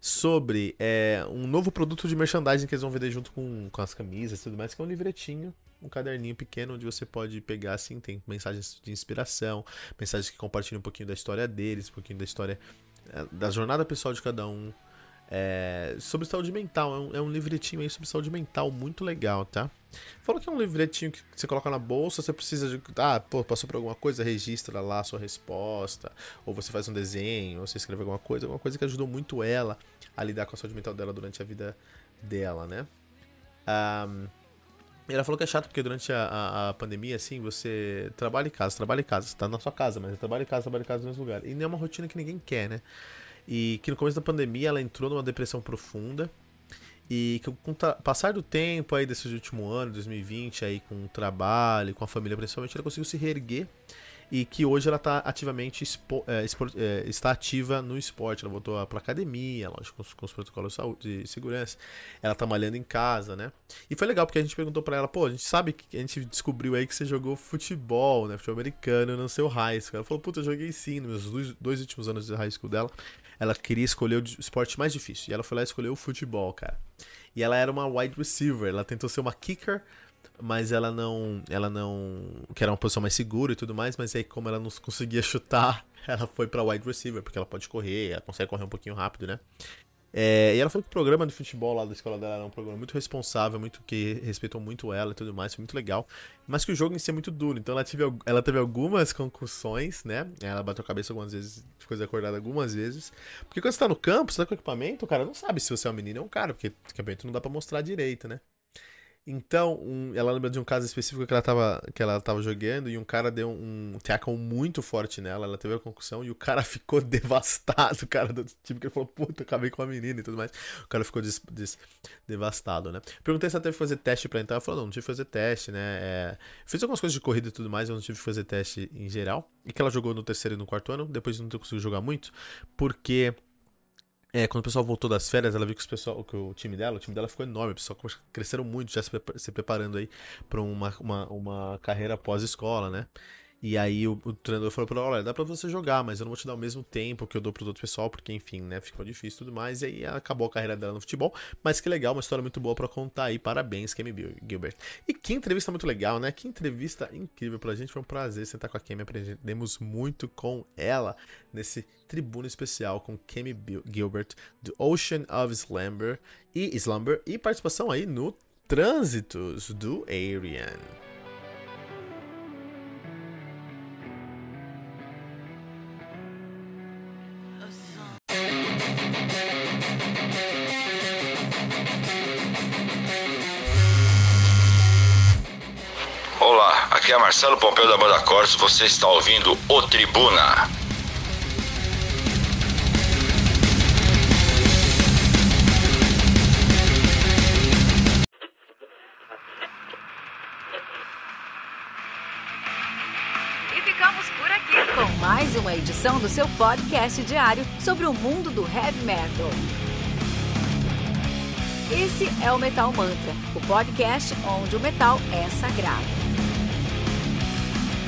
sobre é, um novo produto de merchandising que eles vão vender junto com, com as camisas e tudo mais, que é um livretinho, um caderninho pequeno onde você pode pegar, assim, tem mensagens de inspiração, mensagens que compartilham um pouquinho da história deles, um pouquinho da história é, da jornada pessoal de cada um, é, sobre saúde mental. É um, é um livretinho aí sobre saúde mental muito legal, tá? Falou que é um livretinho que você coloca na bolsa, você precisa de. Ah, pô, passou por alguma coisa, registra lá a sua resposta. Ou você faz um desenho, ou você escreve alguma coisa, alguma coisa que ajudou muito ela a lidar com a saúde mental dela durante a vida dela, né? Um, ela falou que é chato porque durante a, a, a, pandemia, assim, você trabalha em casa, trabalha em casa, você tá na sua casa, mas trabalha em casa, trabalha em casa no mesmo lugar. E não é uma rotina que ninguém quer, né? E que no começo da pandemia ela entrou numa depressão profunda. E que com o passar do tempo aí desse último ano, 2020, aí com o trabalho, com a família principalmente, ela conseguiu se reerguer e que hoje ela está ativamente expo, é, é, está ativa no esporte. Ela voltou para academia, lógico, com com os, protocolos de saúde segurança. Ela está malhando em casa, né? E foi legal porque a gente perguntou para ela, pô, a gente sabe que a gente descobriu aí que você jogou futebol, né, futebol americano no seu high school. Ela falou, puta, eu joguei sim nos meus dois, dois últimos anos de high school dela ela queria escolher o esporte mais difícil. E ela foi lá e escolheu o futebol, cara. E ela era uma wide receiver, ela tentou ser uma kicker, mas ela não, ela não, que era uma posição mais segura e tudo mais, mas aí como ela não conseguia chutar, (laughs) ela foi para wide receiver, porque ela pode correr, ela consegue correr um pouquinho rápido, né? É, e ela falou que o programa de futebol lá da escola dela era um programa muito responsável, muito que respeitou muito ela e tudo mais, foi muito legal. Mas que o jogo em si é muito duro, então ela teve, ela teve algumas concussões, né? Ela bateu a cabeça algumas vezes, ficou desacordada algumas vezes. Porque quando você tá no campo, você tá com equipamento, o cara não sabe se você é um menino ou um cara, porque equipamento não dá para mostrar direito, né? Então, um, ela lembra de um caso específico que ela tava, que ela tava jogando e um cara deu um tackle muito forte nela, ela teve a concussão e o cara (laughs) ficou devastado, o cara do time, que ele falou, puta, acabei com a menina e tudo mais. O cara ficou des, des, devastado, né? Perguntei se ela teve que fazer teste pra entrar, ela falou, não, não tive que fazer teste, né? É, fiz algumas coisas de corrida e tudo mais, eu não tive que fazer teste em geral. E que ela jogou no terceiro e no quarto ano, depois não conseguiu jogar muito, porque é, quando o pessoal voltou das férias, ela viu que, pessoal, que o time dela, o time dela ficou enorme, o pessoal cresceram muito, já se, preparando aí para uma, uma, uma carreira pós-escola, né? E aí o, o treinador falou pra ela, olha, dá pra você jogar, mas eu não vou te dar o mesmo tempo que eu dou pro outro pessoal, porque enfim, né, ficou difícil e tudo mais. E aí acabou a carreira dela no futebol. Mas que legal, uma história muito boa para contar aí. Parabéns, Kemi Gilbert. E que entrevista muito legal, né? Que entrevista incrível pra gente. Foi um prazer sentar com a Kemi. Aprendemos muito com ela nesse tribuna especial com Kemi Gilbert do Ocean of Slumber e Slumber e participação aí no Trânsitos do Arian. Marcelo Pompeu da Banda Cortes, você está ouvindo o Tribuna. E ficamos por aqui com mais uma edição do seu podcast diário sobre o mundo do heavy metal. Esse é o Metal Mantra, o podcast onde o metal é sagrado.